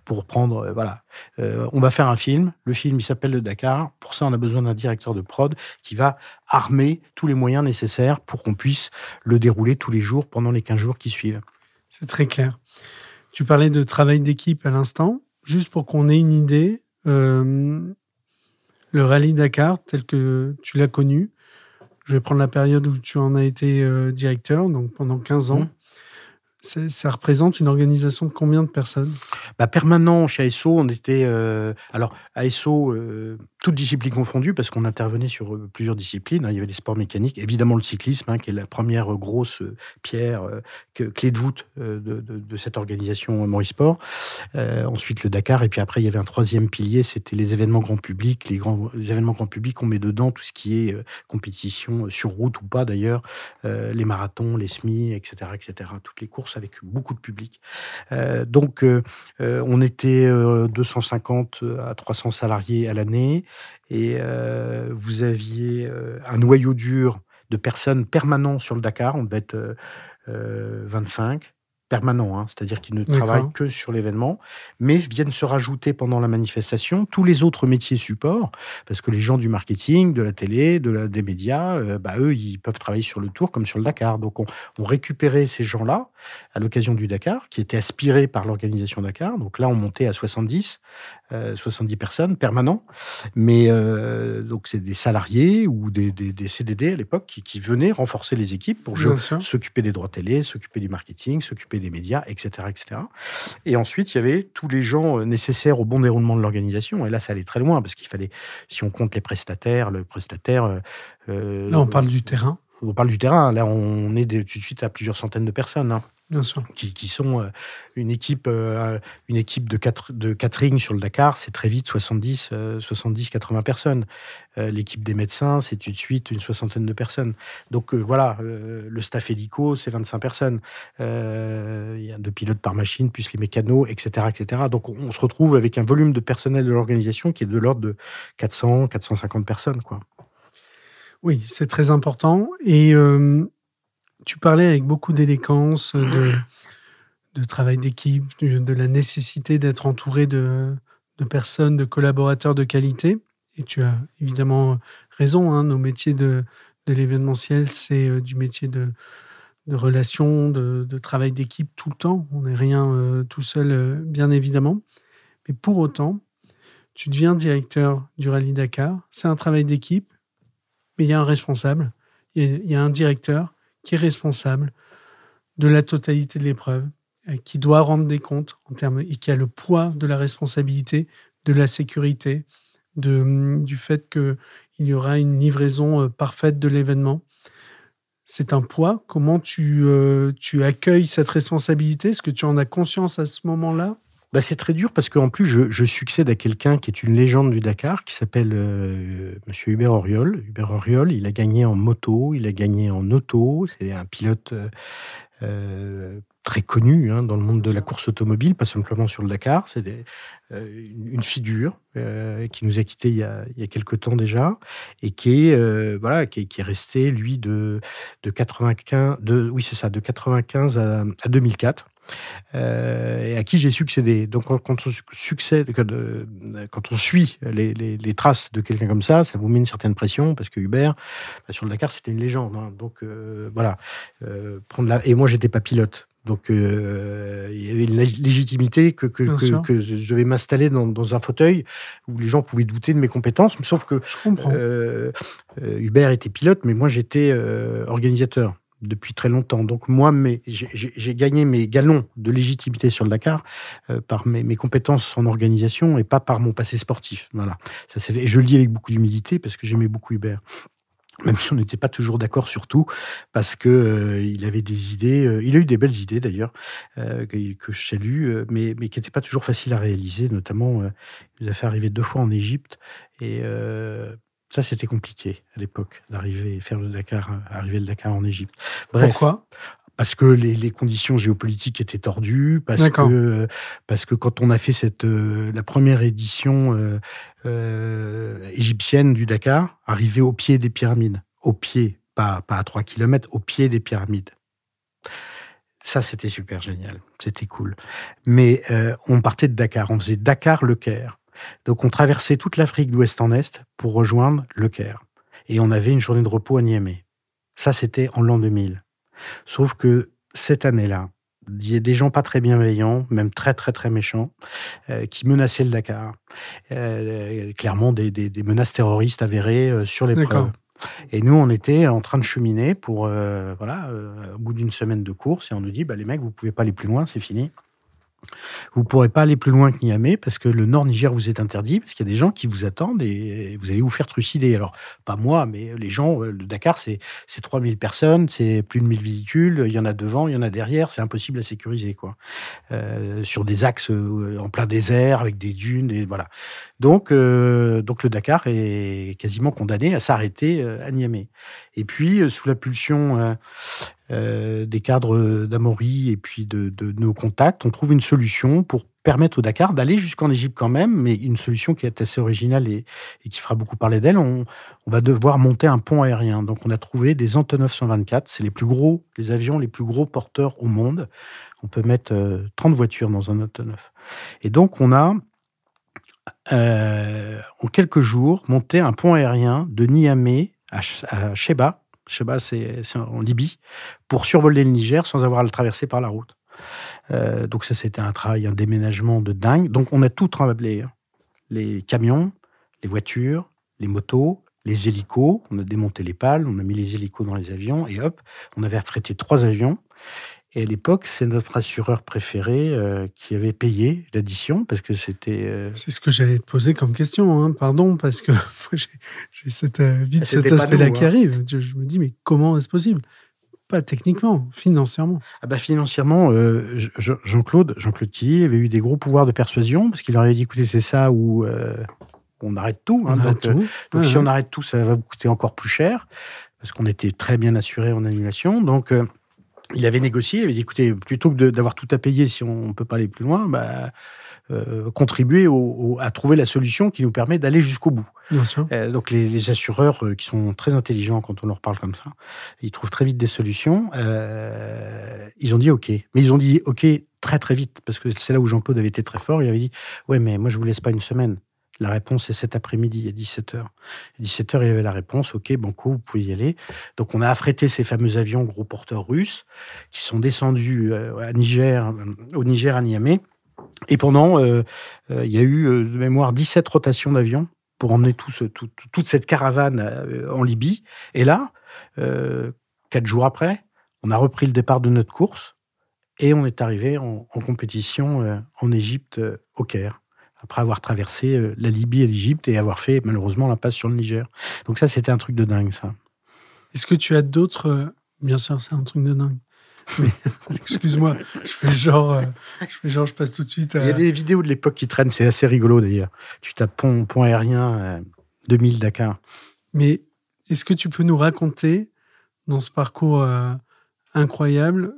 pour prendre, euh, voilà. Euh, on va faire un film. Le film, il s'appelle Le Dakar. Pour ça, on a besoin d'un directeur de prod qui va armer tous les moyens nécessaires pour qu'on puisse le dérouler tous les jours pendant les 15 jours qui suivent. C'est très clair. Tu parlais de travail d'équipe à l'instant. Juste pour qu'on ait une idée, euh, le rallye Dakar, tel que tu l'as connu, je vais prendre la période où tu en as été directeur, donc pendant 15 ans. Mmh. Ça représente une organisation de combien de personnes? Bah, Permanent chez ASO, on était. Euh, alors, ASO, euh, toutes disciplines confondues, parce qu'on intervenait sur euh, plusieurs disciplines. Hein. Il y avait les sports mécaniques, évidemment le cyclisme, hein, qui est la première grosse pierre, clé de voûte de, cette organisation Maurice Sport. ensuite, le Dakar. Et puis après, il y avait un troisième pilier, c'était les événements grand public. Les, grands, événements grand public, on met dedans tout ce qui est compétition, sur route ou pas d'ailleurs, les marathons, les SMI, etc., etc. Toutes les courses avec beaucoup de public. Euh, donc, euh, euh, on était 250 à 300 salariés à l'année et vous aviez un noyau dur de personnes permanents sur le Dakar. On devait être 25 permanent, hein, c'est-à-dire qu'ils ne travaillent que sur l'événement, mais viennent se rajouter pendant la manifestation tous les autres métiers support, parce que les gens du marketing, de la télé, de la, des médias, euh, bah, eux, ils peuvent travailler sur le tour comme sur le Dakar. Donc on, on récupérait ces gens-là à l'occasion du Dakar, qui étaient aspirés par l'organisation Dakar. Donc là, on montait à 70, 70 euh, personnes permanents, mais euh, donc c'est des salariés ou des, des, CDD à l'époque qui, qui, venaient renforcer les équipes pour s'occuper des droits télé, s'occuper du marketing, s'occuper des médias, etc., etc. Et ensuite, il y avait tous les gens euh, nécessaires au bon déroulement de l'organisation. Et là, ça allait très loin parce qu'il fallait, si on compte les prestataires, le prestataire. Euh, là, on parle du terrain. On parle du terrain. Là, on est tout de suite à plusieurs centaines de personnes. Hein. Bien sûr. Qui, sont euh, une équipe, euh, une équipe de, quatre, de catering sur le Dakar, c'est très vite 70, 70 80 personnes. Euh, l'équipe des médecins, c'est tout de suite une soixantaine de personnes. Donc voilà, le staff hélico, c'est 25 personnes. Il y a deux pilotes par machine, plus les mécanos, etc., etc. Donc on, se retrouve avec un volume de personnel de l'organisation qui est de l'ordre de 400, 450 personnes, quoi. Oui, c'est très important. Et tu parlais avec beaucoup d'élégance de, de, travail d'équipe, de, la nécessité d'être entouré de, de, personnes, de collaborateurs de qualité. Et tu as évidemment raison, hein, nos métiers de, l'événementiel, c'est euh, du métier de, de relation, de, travail d'équipe tout le temps. On n'est rien euh, tout seul, euh, bien évidemment. Mais pour autant, tu deviens directeur du Rallye Dakar. C'est un travail d'équipe, mais il y a un responsable, il y a un directeur qui est responsable de la totalité de l'épreuve, euh, qui doit rendre des comptes en termes et qui a le poids de la responsabilité, de la sécurité, de, hum, du fait qu'il y aura une livraison euh, parfaite de l'événement. C'est un poids. Comment tu, euh, tu accueilles cette responsabilité? Est-ce que tu en as conscience à ce moment-là? Bah, c'est très dur parce qu'en plus, je, succède à quelqu'un qui est une légende du Dakar, qui s'appelle euh, Monsieur Hubert Auriol. Hubert Auriol, il a gagné en moto, il a gagné en auto. C'est un pilote euh, euh, très connu hein, dans le monde de la course automobile, pas simplement sur le Dakar. C'est une figure qui nous a quittés il y a, quelques temps déjà et qui est voilà qui est, resté lui de de 95 de oui c'est ça de 95 à, à 2004 euh, et à qui j'ai succédé. Donc quand on succède, quand on suit les, traces de quelqu'un comme ça, ça vous met une certaine pression parce que Hubert, bah, sur le Dakar, c'était une légende. Hein. Donc euh, voilà, euh, prendre la... et moi j'étais pas pilote. Donc, euh, il y avait une légitimité que, que, que, je devais m'installer dans, dans, un fauteuil où les gens pouvaient douter de mes compétences. Sauf que je comprends. Euh, Hubert était pilote, mais moi, j'étais organisateur depuis très longtemps. Donc moi, j'ai gagné mes galons de légitimité sur le Dakar par mes, compétences en organisation et pas par mon passé sportif. Voilà. Et je le dis avec beaucoup d'humilité parce que j'aimais beaucoup Hubert même si on n'était pas toujours d'accord sur tout, parce que euh, il avait des idées, euh, il a eu des belles idées d'ailleurs, euh, que, que, je salue, mais, mais qui n'étaient pas toujours faciles à réaliser, notamment, il nous a fait arriver deux fois en Égypte, et ça c'était compliqué à l'époque, d'arriver, faire le Dakar, arriver le Dakar en Égypte. Pourquoi? Parce que les, les, conditions géopolitiques étaient tordues, parce que parce que quand on a fait cette la première édition euh, égyptienne du Dakar, arrivée au pied des pyramides. Au pied, pas, pas à 3 km, au pied des pyramides. Ça, c'était super génial. C'était cool. Mais euh, on partait de Dakar. On faisait Dakar-Le Caire. Donc, on traversait toute l'Afrique d'ouest en est pour rejoindre Le Caire. Et on avait une journée de repos à Niamey. Ça, c'était en l'an 2000. Sauf que cette année-là, il y a des gens pas très bienveillants, même très très très méchants, euh, qui menaçaient le Dakar. Euh, clairement des, des, des, menaces terroristes avérées euh, sur les preuves. Et nous, on était en train de cheminer pour, euh, voilà, au bout d'une semaine de course, et on nous dit, bah, les mecs, vous pouvez pas aller plus loin, c'est fini. Vous ne pourrez pas aller plus loin que Niamey parce que le Nord Niger vous est interdit, parce qu'il y a des gens qui vous attendent et vous allez vous faire trucider. Alors, pas moi, mais les gens, euh, le Dakar, c'est 3000 personnes, c'est plus de 1000 véhicules, il y en a devant, il y en a derrière, c'est impossible à sécuriser, quoi. Euh, sur des axes euh, en plein désert, avec des dunes, et voilà. Donc, donc le Dakar est quasiment condamné à s'arrêter à Niamey. Et puis, sous la pulsion euh, des cadres d'Amaury et puis de, nos contacts, on trouve une solution pour permettre au Dakar d'aller jusqu'en Égypte quand même, mais une solution qui est assez originale et, qui fera beaucoup parler d'elle. On, va devoir monter un pont aérien. Donc on a trouvé des Antonov 124, c'est les plus gros, les avions les plus gros porteurs au monde. On peut mettre 30 euh, voitures dans un Antonov. Et donc on a euh, en quelques jours monté un pont aérien de Niamey à, à Sheba, Sheba, c'est en Libye, pour survoler le Niger sans avoir à le traverser par la route. Euh, donc ça, c'était un travail, un déménagement de dingue. Donc on a tout tremblé. Hein. Les camions, les voitures, les motos, les hélicos. On a démonté les pales, on a mis les hélicos dans les avions et hop, on avait affrété trois avions. Et à l'époque, c'est notre assureur préféré euh, qui avait payé l'addition parce que c'était. Euh, c'est ce que j'allais te poser comme question, hein. pardon, parce que j'ai cette, euh, vite cet aspect-là qui hein. arrive. Je, me dis, mais comment est-ce possible? Pas techniquement, financièrement. Ah bah financièrement, Jean-Claude, Jean-Claude Tilly avait eu des gros pouvoirs de persuasion parce qu'il leur avait dit, écoutez, c'est ça ou on arrête tout. Hein. donc, si on arrête tout, ça va vous coûter encore plus cher parce qu'on était très bien assuré en annulation. Donc il avait négocié, il avait dit écoutez, plutôt que d'avoir tout à payer si on ne peut pas aller plus loin, bah, euh, contribuer à trouver la solution qui nous permet d'aller jusqu'au bout. Bien sûr. Euh, donc les, assureurs euh, qui sont très intelligents quand on leur parle comme ça, ils trouvent très vite des solutions. ils ont dit OK, mais ils ont dit OK très très vite parce que c'est là où Jean-Claude avait été très fort. Il avait dit ouais mais moi je vous laisse pas une semaine. La réponse est cet après-midi à 17h. À 17h, il y avait la réponse, OK, Banco, vous pouvez y aller. Donc, on a affrété ces fameux avions gros porteurs russes qui sont descendus euh, à Niger, au Niger à Niamey. Et pendant, euh, euh, il y a eu de mémoire 17 rotations d'avions pour emmener tout toute cette caravane en Libye. Et là, quatre jours après, on a repris le départ de notre course et on est arrivé en compétition en Égypte, au Caire après avoir traversé euh, la Libye et l'Égypte et avoir fait malheureusement l'impasse sur le Niger. Donc ça, c'était un truc de dingue, ça. Est-ce que tu as d'autres... Euh, bien sûr, c'est un truc de dingue. Mais excuse-moi, je fais genre, euh, je fais genre, je passe tout de suite. À... Il y a des vidéos de l'époque qui traînent, c'est assez rigolo d'ailleurs. Tu tapes pont, pont aérien 2000 Dakar. Mais est-ce que tu peux nous raconter dans ce parcours incroyable,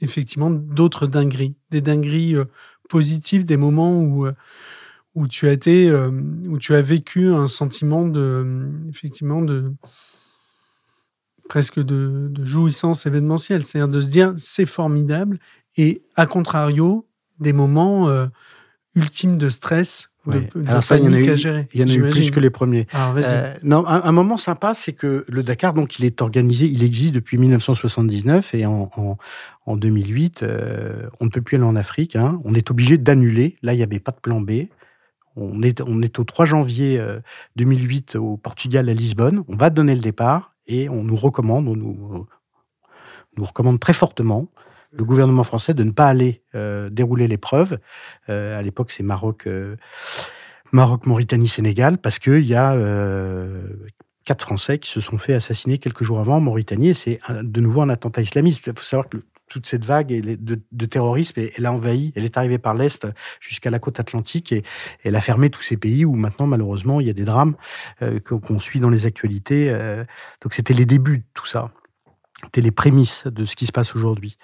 effectivement, d'autres dingueries, des dingueries des moments où, euh, où tu as été, euh, où tu as vécu un sentiment de, effectivement, de presque de, jouissance événementielle, c'est-à-dire de se dire c'est formidable, et à contrario, des moments euh, ultimes de stress Alors ça, il y en a eu, il y en a eu plus que les premiers. Alors, euh, non, un, moment sympa, c'est que le Dakar, donc, il est organisé, il existe depuis 1979 et en, en, en 2008, euh, on ne peut plus aller en Afrique. Hein. On est obligé d'annuler. Là, il n'y avait pas de plan B. On est, on est au 3 janvier 2008 au Portugal à Lisbonne. On va donner le départ et on nous recommande, on nous, nous recommande très fortement le gouvernement français de ne pas aller euh, dérouler l'épreuve. Euh, à l'époque, c'est Maroc, euh, Maroc, Mauritanie, Sénégal, parce qu'il y a quatre Français qui se sont fait assassiner quelques jours avant en Mauritanie, et c'est de nouveau un attentat islamiste. Il faut savoir que toute cette vague de, terrorisme, elle a envahi, elle est arrivée par l'Est jusqu'à la côte atlantique et elle a fermé tous ces pays où maintenant, malheureusement, il y a des drames qu'on suit dans les actualités. donc c'était les débuts de tout ça. C'était les prémices de ce qui se passe aujourd'hui.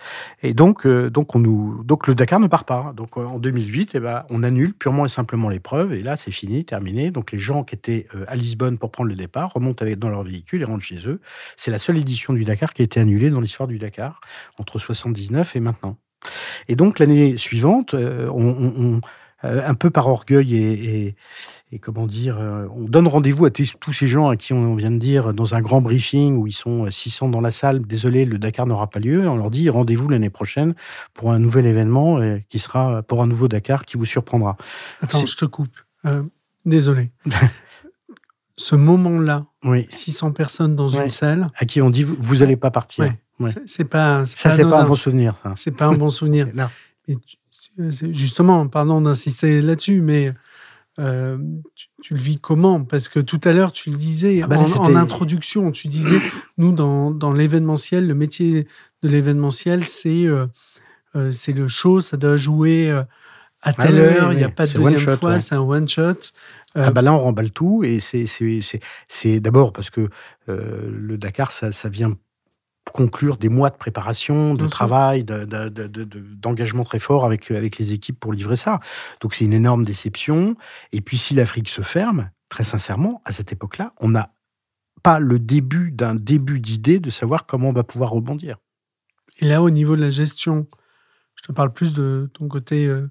Et donc, euh, donc, le Dakar ne part pas. Donc euh, en 2008, eh ben, on annule purement et simplement l'épreuve. Et là, c'est fini, terminé. Donc les gens qui étaient euh, à Lisbonne pour prendre le départ remontent avec, dans leur véhicule et rentrent chez eux. C'est la seule édition du Dakar qui a été annulée dans l'histoire du Dakar entre 79 et maintenant. Et donc l'année suivante, on, un peu par orgueil et et comment dire, euh, on donne rendez-vous à tous ces gens à qui on vient de dire dans un grand briefing où ils sont 600 euh, dans la salle, désolé, le Dakar n'aura pas lieu, on leur dit rendez-vous l'année prochaine pour un nouvel événement euh, qui sera pour un nouveau Dakar qui vous surprendra. Attends, je te coupe. désolé. Ce moment-là, oui. 600 personnes dans une salle. À qui on dit vous n'allez pas partir. C'est pas. Ça, c'est pas un bon souvenir. C'est pas un bon souvenir. Justement, pardon d'insister là-dessus, mais euh, tu, le vis comment? Parce que tout à l'heure, tu le disais ah bah en, introduction, tu disais, nous, dans, dans l'événementiel, le métier de l'événementiel, c'est euh, euh, c'est le show, ça doit jouer à ah telle heure, il n'y a pas de deuxième fois, c'est un one-shot. Ah bah là, on remballe tout, et c'est d'abord parce que le Dakar, ça, ça vient conclure des mois de préparation, de travail, d'engagement très fort avec, avec les équipes pour livrer ça. Donc c'est une énorme déception. Et puis si l'Afrique se ferme, très sincèrement, à cette époque-là, on n'a pas le début d'un début d'idée de savoir comment on va pouvoir rebondir. Et là, au niveau de la gestion, je te parle plus de ton côté, euh,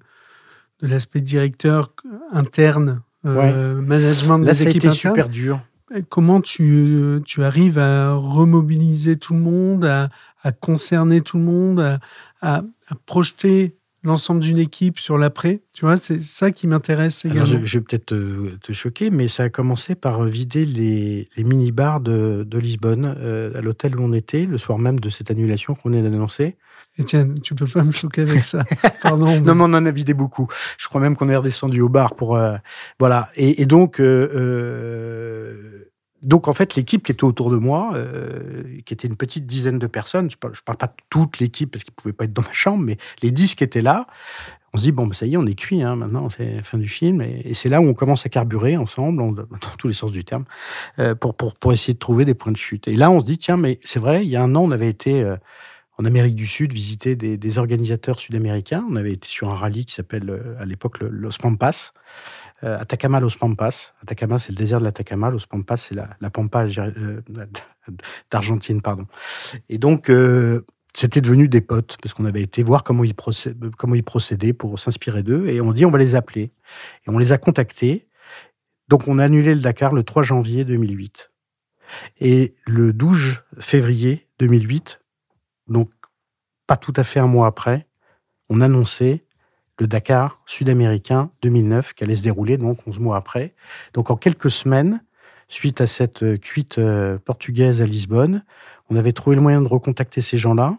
de l'aspect directeur interne, euh, management des équipes ça super dur. Comment tu, tu, arrives à remobiliser tout le monde, à, concerner tout le monde, à, à, projeter l'ensemble d'une équipe sur l'après? Tu vois, c'est ça qui m'intéresse également. je, vais peut-être te, choquer, mais ça a commencé par vider les, les mini-bars de, de Lisbonne, euh, à l'hôtel où on était, le soir même de cette annulation qu'on vient d'annoncer. Etienne, tu peux pas me choquer avec ça. Pardon. non, mais on en a vidé beaucoup. Je crois même qu'on est redescendu au bar pour euh, voilà. Et, donc, euh, euh, donc en fait, l'équipe qui était autour de moi, qui était une petite dizaine de personnes, je parle, parle pas de toute l'équipe parce qu'ils pouvaient pas être dans ma chambre, mais les dix qui étaient là, on se dit bon, bah, ça y est, on est cuit. Hein, maintenant, c'est la fin du film, et, c'est là où on commence à carburer ensemble, dans tous les sens du terme, pour, pour pour essayer de trouver des points de chute. Et là, on se dit tiens, mais c'est vrai, il y a un an, on avait été en Amérique du Sud, visiter des, organisateurs sud-américains. On avait été sur un rallye qui s'appelle euh, à l'époque le Los Pampas, euh, Atacama Los Pampas. Atacama, c'est le désert de l'Atacama. Los Pampas, c'est la, Pampa euh, d'Argentine, pardon. Et donc, c'était devenu des potes parce qu'on avait été voir comment ils, procédaient, comment ils procédaient pour s'inspirer d'eux. Et on dit, on va les appeler. Et on les a contactés. Donc, on a annulé le Dakar le 3 janvier 2008. Et le 12 février 2008, donc pas tout à fait un mois après, on annonçait le Dakar sud-américain 2009 qui allait se dérouler donc 11 mois après. Donc en quelques semaines, suite à cette euh, cuite euh, portugaise à Lisbonne, on avait trouvé le moyen de recontacter ces gens-là,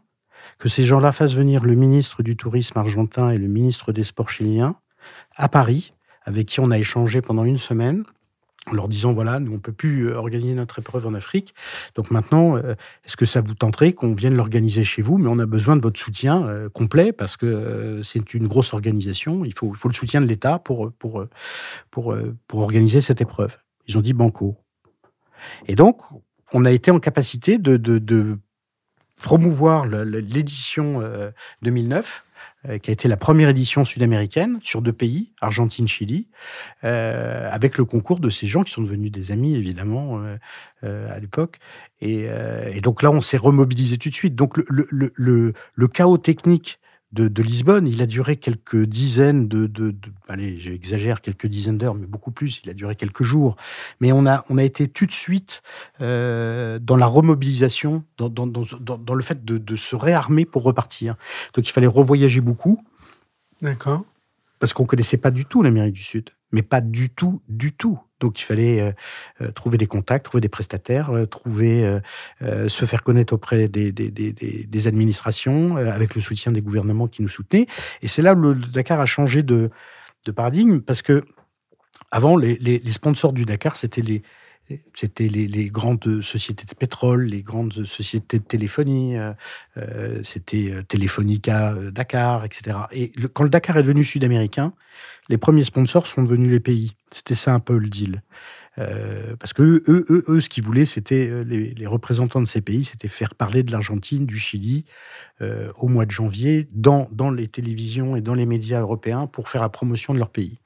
que ces gens-là fassent venir le ministre du tourisme argentin et le ministre des sports chilien à Paris, avec qui on a échangé pendant une semaine en leur disant voilà, nous on peut plus euh, organiser notre épreuve en Afrique. Donc maintenant, euh, est-ce que ça vous tenterait qu'on vienne l'organiser chez vous? Mais on a besoin de votre soutien euh, complet parce que c'est une grosse organisation. Il faut, il faut le soutien de l'État pour, pour, pour, pour organiser cette épreuve. Ils ont dit banco. Et donc, on a été en capacité de, de, promouvoir l'édition 2009 euh, qui a été la première édition sud-américaine sur deux pays, Argentine, Chili, euh, avec le concours de ces gens qui sont devenus des amis, évidemment, euh, à l'époque. Et, donc là, on s'est remobilisé tout de suite. Donc le, le, le, le chaos technique de, Lisbonne. Il a duré quelques dizaines de, allez, j'exagère, quelques dizaines d'heures, mais beaucoup plus. Il a duré quelques jours. Mais on a, on a été tout de suite euh, dans la remobilisation, dans, dans, le fait de, se réarmer pour repartir. Donc il fallait revoyager beaucoup. D'accord. Parce qu'on connaissait pas du tout l'Amérique du Sud, mais pas du tout, du tout. Donc il fallait euh, euh, trouver des contacts, trouver des prestataires, euh, trouver, se faire connaître auprès des, administrations, avec le soutien des gouvernements qui nous soutenaient. Et c'est là où le Dakar a changé de, paradigme, parce que avant, les, les, les sponsors du Dakar, c'était les, c'était les, grandes sociétés de pétrole, les grandes sociétés de téléphonie, c'était Telefonica Dakar, etc. Et quand le Dakar est devenu sud-américain, les premiers sponsors sont devenus les pays. C'était ça un peu le deal. Euh, parce que eux, eux, eux, ce qu'ils voulaient, c'était euh, les, représentants de ces pays, c'était faire parler de l'Argentine, du Chili, euh, au mois de janvier, dans, dans les télévisions et dans les médias européens pour faire la promotion de leur pays.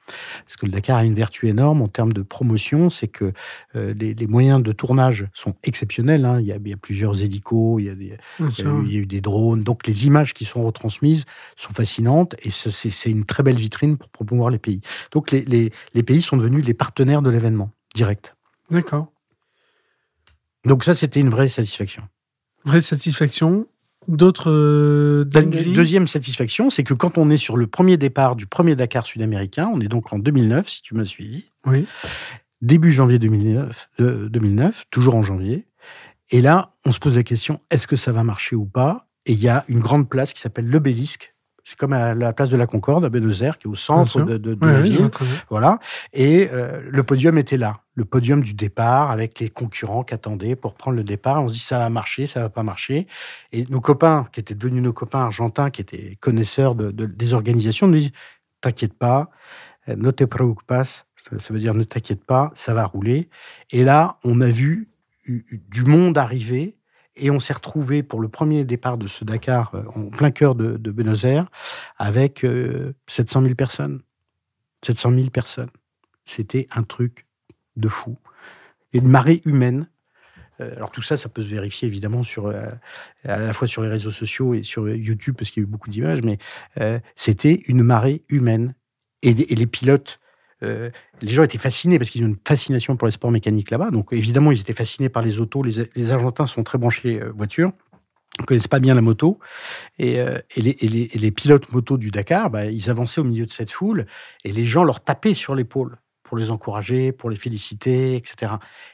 Parce que le Dakar a une vertu énorme en termes de promotion, c'est que les, moyens de tournage sont exceptionnels. Hein. Il, y a, il, y a, plusieurs hélicos, il y a, des, il, y a eu, des drones, donc les images qui sont retransmises sont fascinantes et c'est une très belle vitrine pour promouvoir les pays. Donc les, les, les pays sont devenus les partenaires de l'événement direct. D'accord. Donc ça, c'était une vraie satisfaction. Vraie satisfaction. D'autres euh, Deuxième satisfaction, c'est que quand on est sur le premier départ du premier Dakar sud-américain, on est donc en 2009, si tu m'as suivi. Oui. Début janvier 2009, 2009, euh, toujours en janvier. Et là, on se pose la question, est-ce que ça va marcher ou pas? Et il y a une grande place qui s'appelle l'Obélisque, c'est comme à la place de la Concorde, à Buenos Aires, qui est au centre de, la ville. Voilà. Et euh, le podium était là. Le podium du départ, avec les concurrents qui attendaient pour prendre le départ. On se dit, ça va marcher, ça va pas marcher. Et nos copains, qui étaient devenus nos copains argentins, qui étaient connaisseurs de, des organisations, nous disent, t'inquiète pas, euh, ne te preocupes ça veut dire ne t'inquiète pas, ça va rouler. Et là, on a vu du monde arriver et on s'est retrouvé pour le premier départ de ce Dakar euh, en plein cœur de, de Buenos Aires avec 700 euh, 000 personnes. 700 000 personnes. C'était un truc de fou. Et une marée humaine. Euh, alors tout ça, ça peut se vérifier évidemment sur, à la fois sur les réseaux sociaux et sur YouTube parce qu'il y a eu beaucoup d'images, mais c'était une marée humaine. Et les pilotes euh, les gens étaient fascinés parce qu'ils ont une fascination pour les sports mécaniques là-bas. Donc évidemment, ils étaient fascinés par les autos. Les, Argentins sont très branchés euh, voitures. Ils connaissent pas bien la moto. Et, euh, les, pilotes moto du Dakar, bah, ils avançaient au milieu de cette foule et les gens leur tapaient sur l'épaule pour les encourager, pour les féliciter, etc.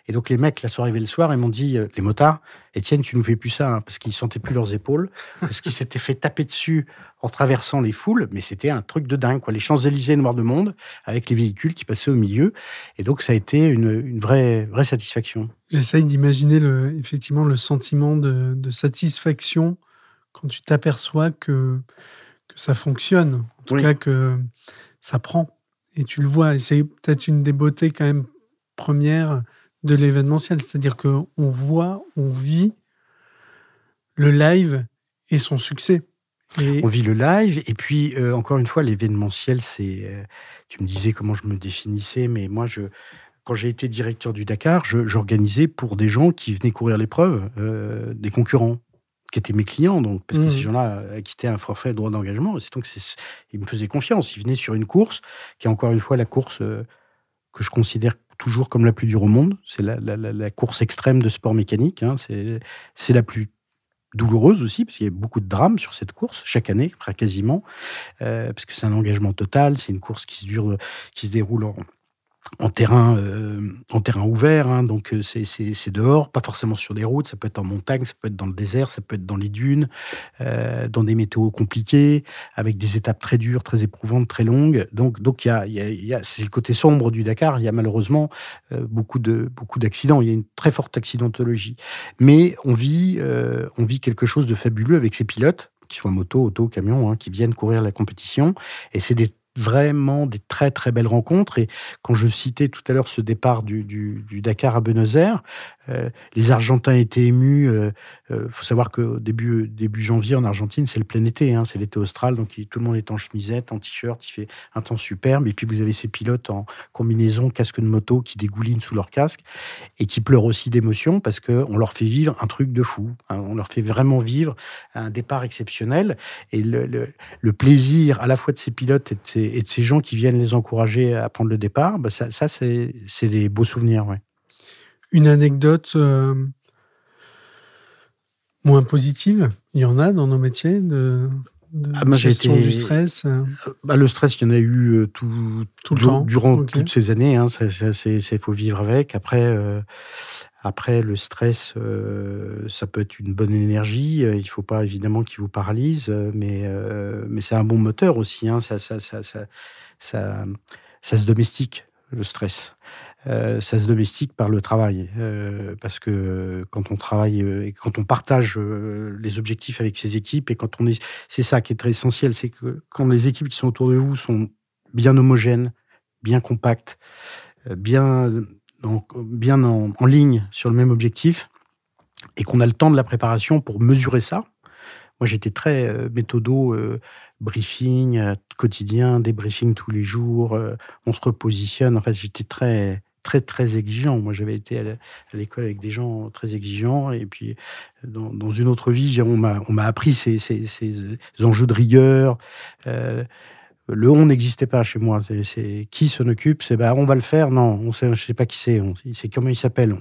Et donc les mecs, là, sont arrivés le soir, ils m'ont dit, euh, les motards, Étienne, tu nous fais plus ça, hein, parce qu'ils sentaient plus leurs épaules, parce qu'ils s'étaient fait taper dessus en traversant les foules, mais c'était un truc de dingue, quoi. Les Champs-Élysées noirs de monde, avec les véhicules qui passaient au milieu. Et donc ça a été une, vraie, vraie satisfaction. J'essaye d'imaginer le, effectivement le sentiment de, satisfaction quand tu t'aperçois que, que ça fonctionne, en tout cas que ça prend. Et tu le vois, et c'est peut-être une des beautés quand même premières de l'événementiel, c'est-à-dire qu'on voit, on vit le live et son succès. On vit le live, et puis euh, encore une fois, l'événementiel, c'est. Euh, tu me disais comment je me définissais, mais moi, je, quand j'ai été directeur du Dakar, j'organisais pour des gens qui venaient courir l'épreuve, euh, des concurrents qui étaient mes clients, donc, parce que ces mmh. gens-là acquittaient un forfait de droit d'engagement. C'est donc ils me faisaient confiance. Ils venaient sur une course qui est encore une fois la course euh, que je considère toujours comme la plus dure au monde. C'est la, course extrême de sport mécanique. Hein. C'est la plus douloureuse aussi, parce qu'il y a beaucoup de drames sur cette course, chaque année, quasiment, euh, parce que c'est un engagement total, c'est une course qui se, dure, qui se déroule en, en terrain, euh, en terrain ouvert, hein, donc euh, c'est dehors, pas forcément sur des routes, ça peut être en montagne, ça peut être dans le désert, ça peut être dans les dunes, euh, dans des météos compliqués, avec des étapes très dures, très éprouvantes, très longues. Donc, donc y a, y a, c'est le côté sombre du Dakar. Il y a malheureusement beaucoup de beaucoup d'accidents. Il y a une très forte accidentologie, mais on vit on vit quelque chose de fabuleux avec ces pilotes qui soient moto, auto, camion, hein, qui viennent courir la compétition. Et c'est des vraiment des très très belles rencontres. Et quand je citais tout à l'heure ce départ du, Dakar à Buenos Aires, les Argentins étaient émus. Il faut savoir qu'au début, début janvier, en Argentine, c'est le plein été. Hein, c'est l'été austral, donc tout le monde est en chemisette, en t-shirt, il fait un temps superbe. Et puis vous avez ces pilotes en combinaison, casque de moto, qui dégoulinent sous leur casque et qui pleurent aussi d'émotion parce qu'on leur fait vivre un truc de fou. Hein. on leur fait vraiment vivre un départ exceptionnel. Et le, plaisir à la fois de ces pilotes et de ces, gens qui viennent les encourager à prendre le départ, bah, ça, c'est des beaux souvenirs. Une anecdote euh, moins positive, il y en a dans nos métiers de, ah, gestion du stress euh? Euh, bah, Le stress, il y en a eu tout, tout le temps. durant toutes ces années. Il hein, faut vivre avec. Après, après, le stress, euh, ça peut être une bonne énergie. Euh, il ne faut pas évidemment qu'il vous paralyse, euh, mais, mais c'est un bon moteur aussi. Hein. Ça, ça, ça, ça, ça, se domestique, le stress. Ça se domestique par le travail. parce que quand on travaille et quand on partage les objectifs avec ses équipes, et quand on est. C'est ça qui est très essentiel, c'est que quand les équipes qui sont autour de vous sont bien homogènes, bien compactes, bien donc bien en, ligne sur le même objectif, et qu'on a le temps de la préparation pour mesurer ça. Moi, j'étais très euh, méthodo, euh, briefing euh, quotidien, débriefing tous les jours, on se repositionne. En fait, j'étais très, très, très exigeant. Moi, j'avais été à l'école avec des gens très exigeants. Et puis, dans, une autre vie, on m'a appris ces, ces, ces, enjeux de rigueur. Le on n'existait pas chez moi. C'est qui s'en occupe? C'est bah on va le faire. Non, on sait, je sais pas qui c'est. C'est comment il s'appelle.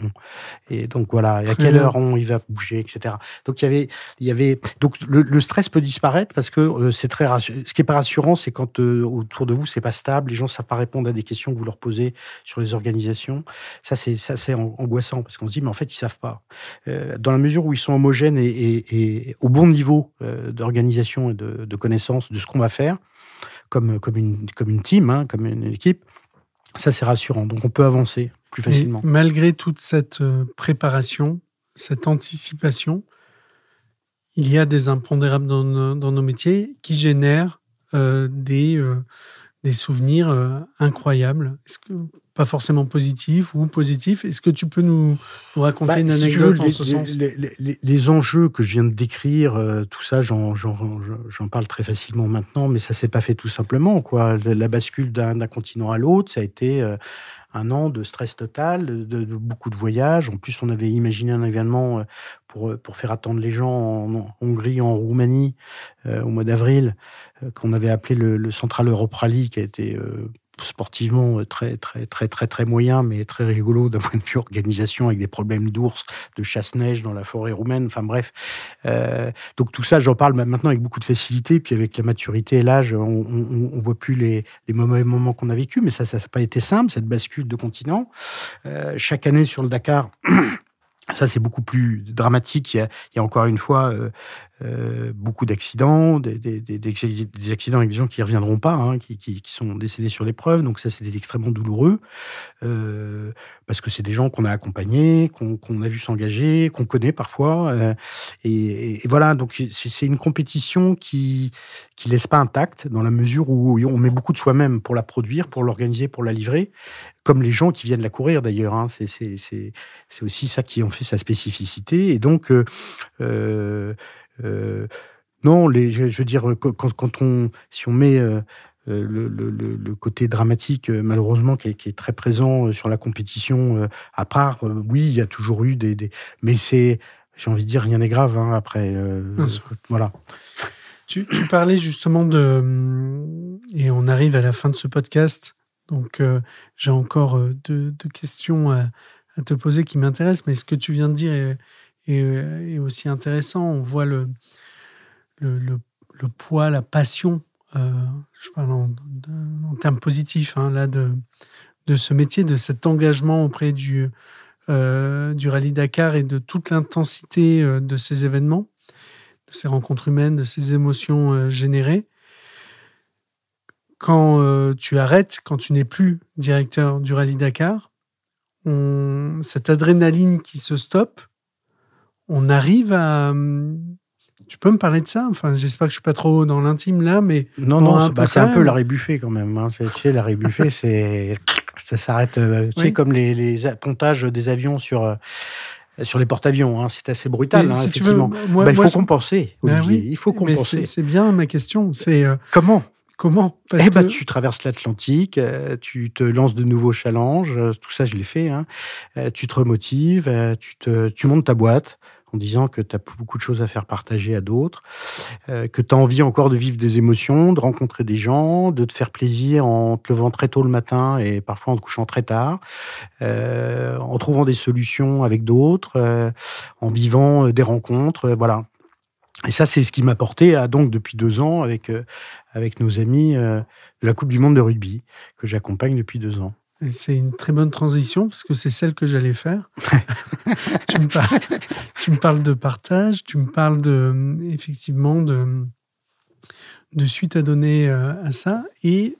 Et donc voilà. Et à quelle heure on il va bouger, etc. Donc il y avait, il y avait. Donc le, stress peut disparaître parce que euh, c'est très rassurant. Ce qui est pas rassurant, c'est quand euh, autour de vous c'est pas stable. Les gens savent pas répondre à des questions que vous leur posez sur les organisations. Ça c'est ça c'est angoissant parce qu'on se dit mais en fait ils savent pas. Euh, dans la mesure où ils sont homogènes et, et, et au bon niveau d'organisation et de, de connaissance de ce qu'on va faire comme, comme, une, comme une team, hein, comme une équipe, ça c'est rassurant. Donc on peut avancer plus facilement. malgré toute cette euh, préparation, cette anticipation, il y a des impondérables dans nos, dans nos métiers qui génèrent euh, des, euh, des souvenirs incroyables. Est-ce que pas forcément positif ou positif. Est-ce que tu peux nous, raconter bah, une anecdote en ce sens? les, enjeux que je viens de décrire, euh, tout ça, j'en parle très facilement maintenant, mais ça s'est pas fait tout simplement. Quoi. La bascule d'un continent à l'autre, ça a été euh, un an de stress total, de, beaucoup de voyages. En plus, on avait imaginé un événement euh, pour, pour faire attendre les gens en, Hongrie, en Roumanie, au mois d'avril, qu'on avait appelé le, le, Central Europe Rally, qui a été sportivement euh, très très très très très moyen, mais très rigolo d'un point de vue organisation avec des problèmes d'ours, de chasse-neige dans la forêt roumaine. Enfin bref, euh, donc tout ça, j'en parle maintenant avec beaucoup de facilité. Puis avec la maturité et l'âge, on, voit plus les, les moments, qu'on a vécu, mais ça, ça n'a pas été simple cette bascule de continent. Euh, chaque année sur le Dakar. Ça, c'est beaucoup plus dramatique. Il y a, encore une fois euh, euh, beaucoup d'accidents, des, accidents avec des gens qui ne reviendront pas, hein, qui, sont décédés sur l'épreuve. Donc ça, c'est extrêmement douloureux, euh, parce que c'est des gens qu'on a accompagnés, qu'on a vu s'engager, qu'on connaît parfois. Euh, et, et, voilà, donc c'est une compétition qui qui laisse pas intacte, dans la mesure où on met beaucoup de soi-même pour la produire, pour l'organiser, pour la livrer, comme les gens qui viennent la courir d'ailleurs. Hein. C'est aussi ça qui en fait sa spécificité. Et donc... Euh, euh euh, non, les, je veux dire, quand, quand on, si on met euh, euh, le, le, le, côté dramatique, malheureusement, qui est, qui est, très présent sur la compétition, à part, oui, il y a toujours eu des, des mais c'est, j'ai envie de dire, rien n'est grave hein, après. voilà. Tu, tu, parlais justement de, et on arrive à la fin de ce podcast, donc j'ai encore deux, deux questions à, à, te poser qui m'intéressent, mais ce que tu viens de dire est euh, est, aussi intéressant. On voit le, le, poids, la passion, euh, je parle en, termes positifs, hein, là, de, de ce métier, de cet engagement auprès du, euh, du rallye Dakar et de toute l'intensité de ces événements, de ces rencontres humaines, de ces émotions générées. Quand tu arrêtes, quand tu n'es plus directeur du rallye Dakar, cette adrénaline qui se stoppe, on arrive à. Tu peux me parler de ça? Enfin, j'espère que je suis pas trop dans l'intime là, mais non, non, bah, c'est un peu l'arrêt buffet quand même. Hein. Tu sais, l'arrêt buffet, c'est ça s'arrête. Euh, tu sais, comme les, les, pontages des avions sur. Euh, Sur les porte-avions, hein, c'est assez brutal. Hein, si veux, effectivement. moi- Bah, il moi, faut je- compenser, Ben Olivier. oui, il faut compenser. c'est- bien ma question. C'est euh, Comment? comment? Parce Eh ben, que- tu traverses l'Atlantique, tu te lances de nouveaux challenges, tout ça je l'ai fait. Hein. Tu te remotives, tu, te, tu montes ta boîte en disant que tu as beaucoup de choses à faire partager à d'autres, euh, que tu as envie encore de vivre des émotions, de rencontrer des gens, de te faire plaisir en te levant très tôt le matin et parfois en te couchant très tard, euh, en trouvant des solutions avec d'autres, euh, en vivant des rencontres, voilà. Et ça, c'est ce qui m'a porté donc depuis deux ans avec avec nos amis de la Coupe du Monde de rugby que j'accompagne depuis deux ans. C'est une très bonne transition parce que c'est celle que j'allais faire. tu, me parles, tu me parles de partage, tu me parles de, effectivement de, de suite à donner euh, à ça. Et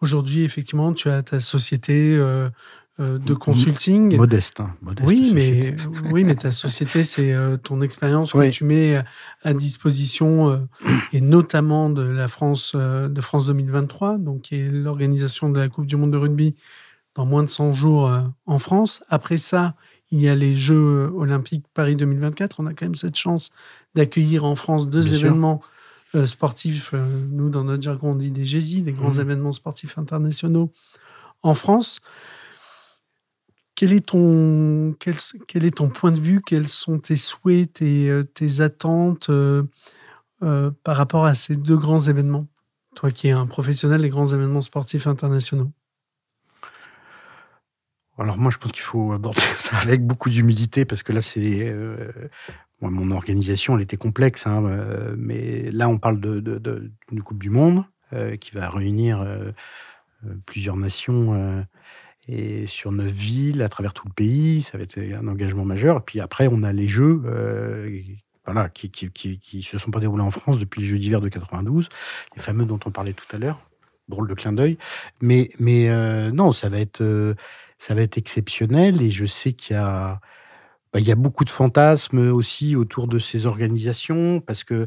aujourd'hui, effectivement, tu as ta société euh, de consulting. Modeste, hein, modeste Oui, mais, oui, mais ta société, c'est euh, ton expérience Oui. que tu mets à disposition, euh, et notamment de la France, euh, de France 2023, donc qui est l'organisation de la Coupe du Monde de rugby dans moins de 100 jours euh, en France. Après ça, il y a les Jeux olympiques Paris 2024. On a quand même cette chance d'accueillir en France deux Bien événements euh, sportifs. euh, nous, dans notre jargon, on dit des GESI, des grands Mhm. événements sportifs internationaux en France. Quel est ton, quel, est ton point de vue? Quels sont tes souhaits, tes, euh, tes attentes euh, euh, par rapport à ces deux grands événements? Toi qui es un professionnel des grands événements sportifs internationaux. Alors moi, je pense qu'il faut aborder ça avec beaucoup d'humilité parce que là, c'est mon organisation, elle était complexe, hein, mais là, on parle de, de- de- d'une Coupe du Monde qui va réunir plusieurs nations et sur neuf villes à travers tout le pays. Ça va être un engagement majeur. Et puis après, on a les Jeux. euh, voilà, qui, qui, qui, se sont pas déroulés en France depuis les Jeux d'hiver de 92, les fameux dont on parlait tout à l'heure. Drôle de clin d'œil. Mais, mais euh, non, ça va être, euh, ça va être exceptionnel et je sais qu'il y a, bah, il y a beaucoup de fantasmes aussi autour de ces organisations parce que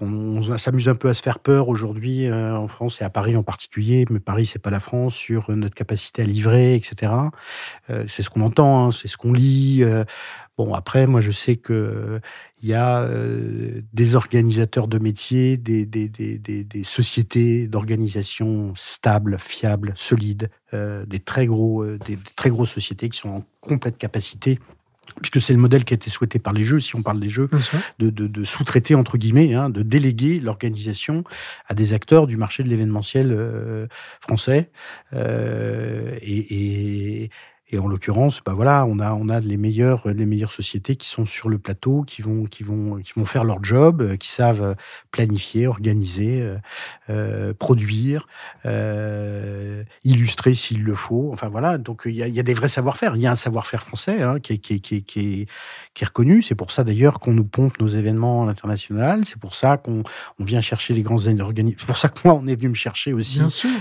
on, s'amuse un peu à se faire peur aujourd'hui euh, en France et à Paris en particulier, mais Paris c'est pas la France sur notre capacité à livrer, etc. Euh, c'est ce qu'on entend, hein, c'est ce qu'on lit. euh. bon après, moi je sais que euh, il y a euh, des organisateurs de métiers, des, des, sociétés d'organisation stables, fiables, solides, euh, des très gros, euh, des très grosses sociétés qui sont en complète capacité. Puisque c'est le modèle qui a été souhaité par les jeux, si on parle des jeux, de, de, de sous-traiter, entre guillemets, hein, de déléguer l'organisation à des acteurs du marché de l'événementiel euh, français. Euh, et, et, et en l'occurrence, bah voilà, on a, on a les, meilleures, les meilleures sociétés qui sont sur le plateau, qui vont, qui vont, qui vont faire leur job, euh, qui savent planifier, organiser, euh, euh, produire, euh, illustrer s'il le faut. Enfin voilà, donc il y a, il y a des vrais savoir-faire. Il y a un savoir-faire français hein, qui, est, qui, est, qui, est, qui, est, qui est reconnu. C'est pour ça d'ailleurs qu'on nous pompe nos événements à l'international. C'est pour ça qu'on on vient chercher les grands organismes. C'est pour ça que moi, on est venu me chercher aussi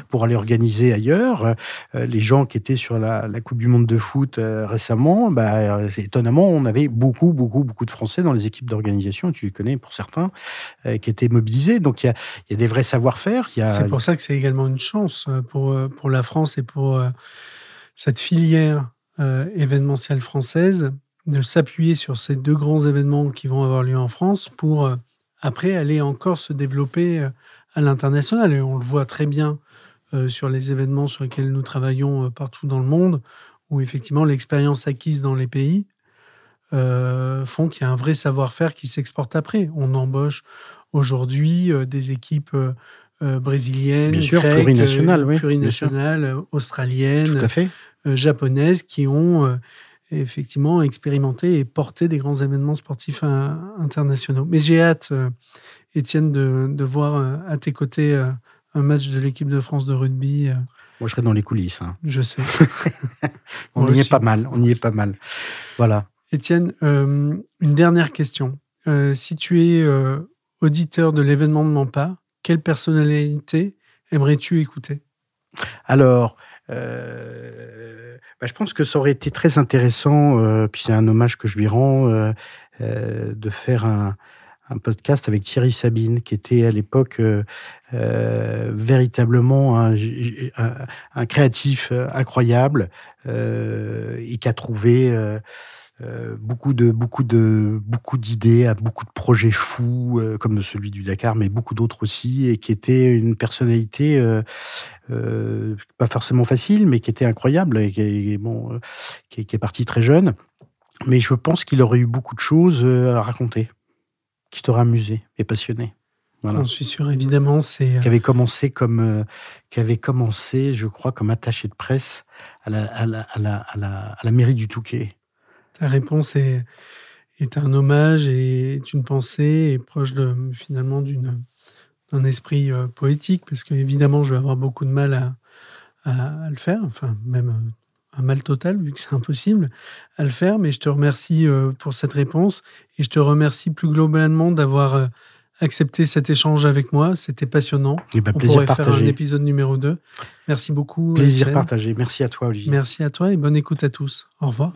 pour aller organiser ailleurs. Euh, les gens qui étaient sur la, la Coupe du Monde de foot euh, récemment, bah, euh, étonnamment, on avait beaucoup, beaucoup, beaucoup de Français dans les équipes d'organisation, tu les connais pour certains, euh, qui étaient mobilisés. Donc il y a, des vrais savoir-faire. C'est pour ça que c'est également une chance pour, pour la France et pour cette filière événementielle française de s'appuyer sur ces deux grands événements qui vont avoir lieu en France pour après aller encore se développer à l'international. Et on le voit très bien sur les événements sur lesquels nous travaillons partout dans le monde, où effectivement l'expérience acquise dans les pays euh, font qu'il y a un vrai savoir-faire qui s'exporte après. On embauche aujourd'hui euh, des équipes euh, brésiliennes, Bien sûr, grecques, plurinationales, oui, plurinationales, australiennes, Tout à fait. japonaises qui ont effectivement expérimenté et porté des grands événements sportifs internationaux. Mais j'ai hâte, Étienne, de, de voir à tes côtés un match de l'équipe de France de rugby. Moi, je serais dans les coulisses. hein. je sais. On Moi y est pas mal. On y est pas mal. Voilà. Étienne, euh, une dernière question. Euh, si tu es euh, auditeur de l'événement de Mampa, quelle personnalité aimerais-tu écouter? Alors, euh, bah, je pense que ça aurait été très intéressant, euh, puis c'est un hommage que je lui rends, euh, de faire un, un podcast avec Thierry Sabine, qui était à l'époque euh, euh, véritablement un, créatif incroyable et qui a trouvé beaucoup de beaucoup de beaucoup d'idées, beaucoup de projets fous comme celui du Dakar, mais beaucoup d'autres aussi, et qui était une personnalité pas forcément facile, mais qui était incroyable et qui, qui, qui est parti très jeune. Mais je pense qu'il aurait eu beaucoup de choses à raconter qui t'aura amusé et passionné. Voilà. J'en suis sûr, évidemment. C'est euh, qui avait commencé comme, euh, qui avait commencé, je crois, comme attaché de presse à la, à la, à la, à la, mairie du Touquet. Ta réponse est, est un hommage et est une pensée et proche de finalement d'une d'un esprit euh, poétique, parce que évidemment, je vais avoir beaucoup de mal à, à, le faire, enfin même un mal total, vu que c'est impossible à le faire. Mais je te remercie euh, pour cette réponse et je te remercie plus globalement d'avoir euh, accepté cet échange avec moi. C'était passionnant. Et eh ben, On pourrait faire un épisode numéro 2. Merci beaucoup. Plaisir partagé. Merci à toi, Olivier. Merci à toi et bonne écoute à tous. Au revoir.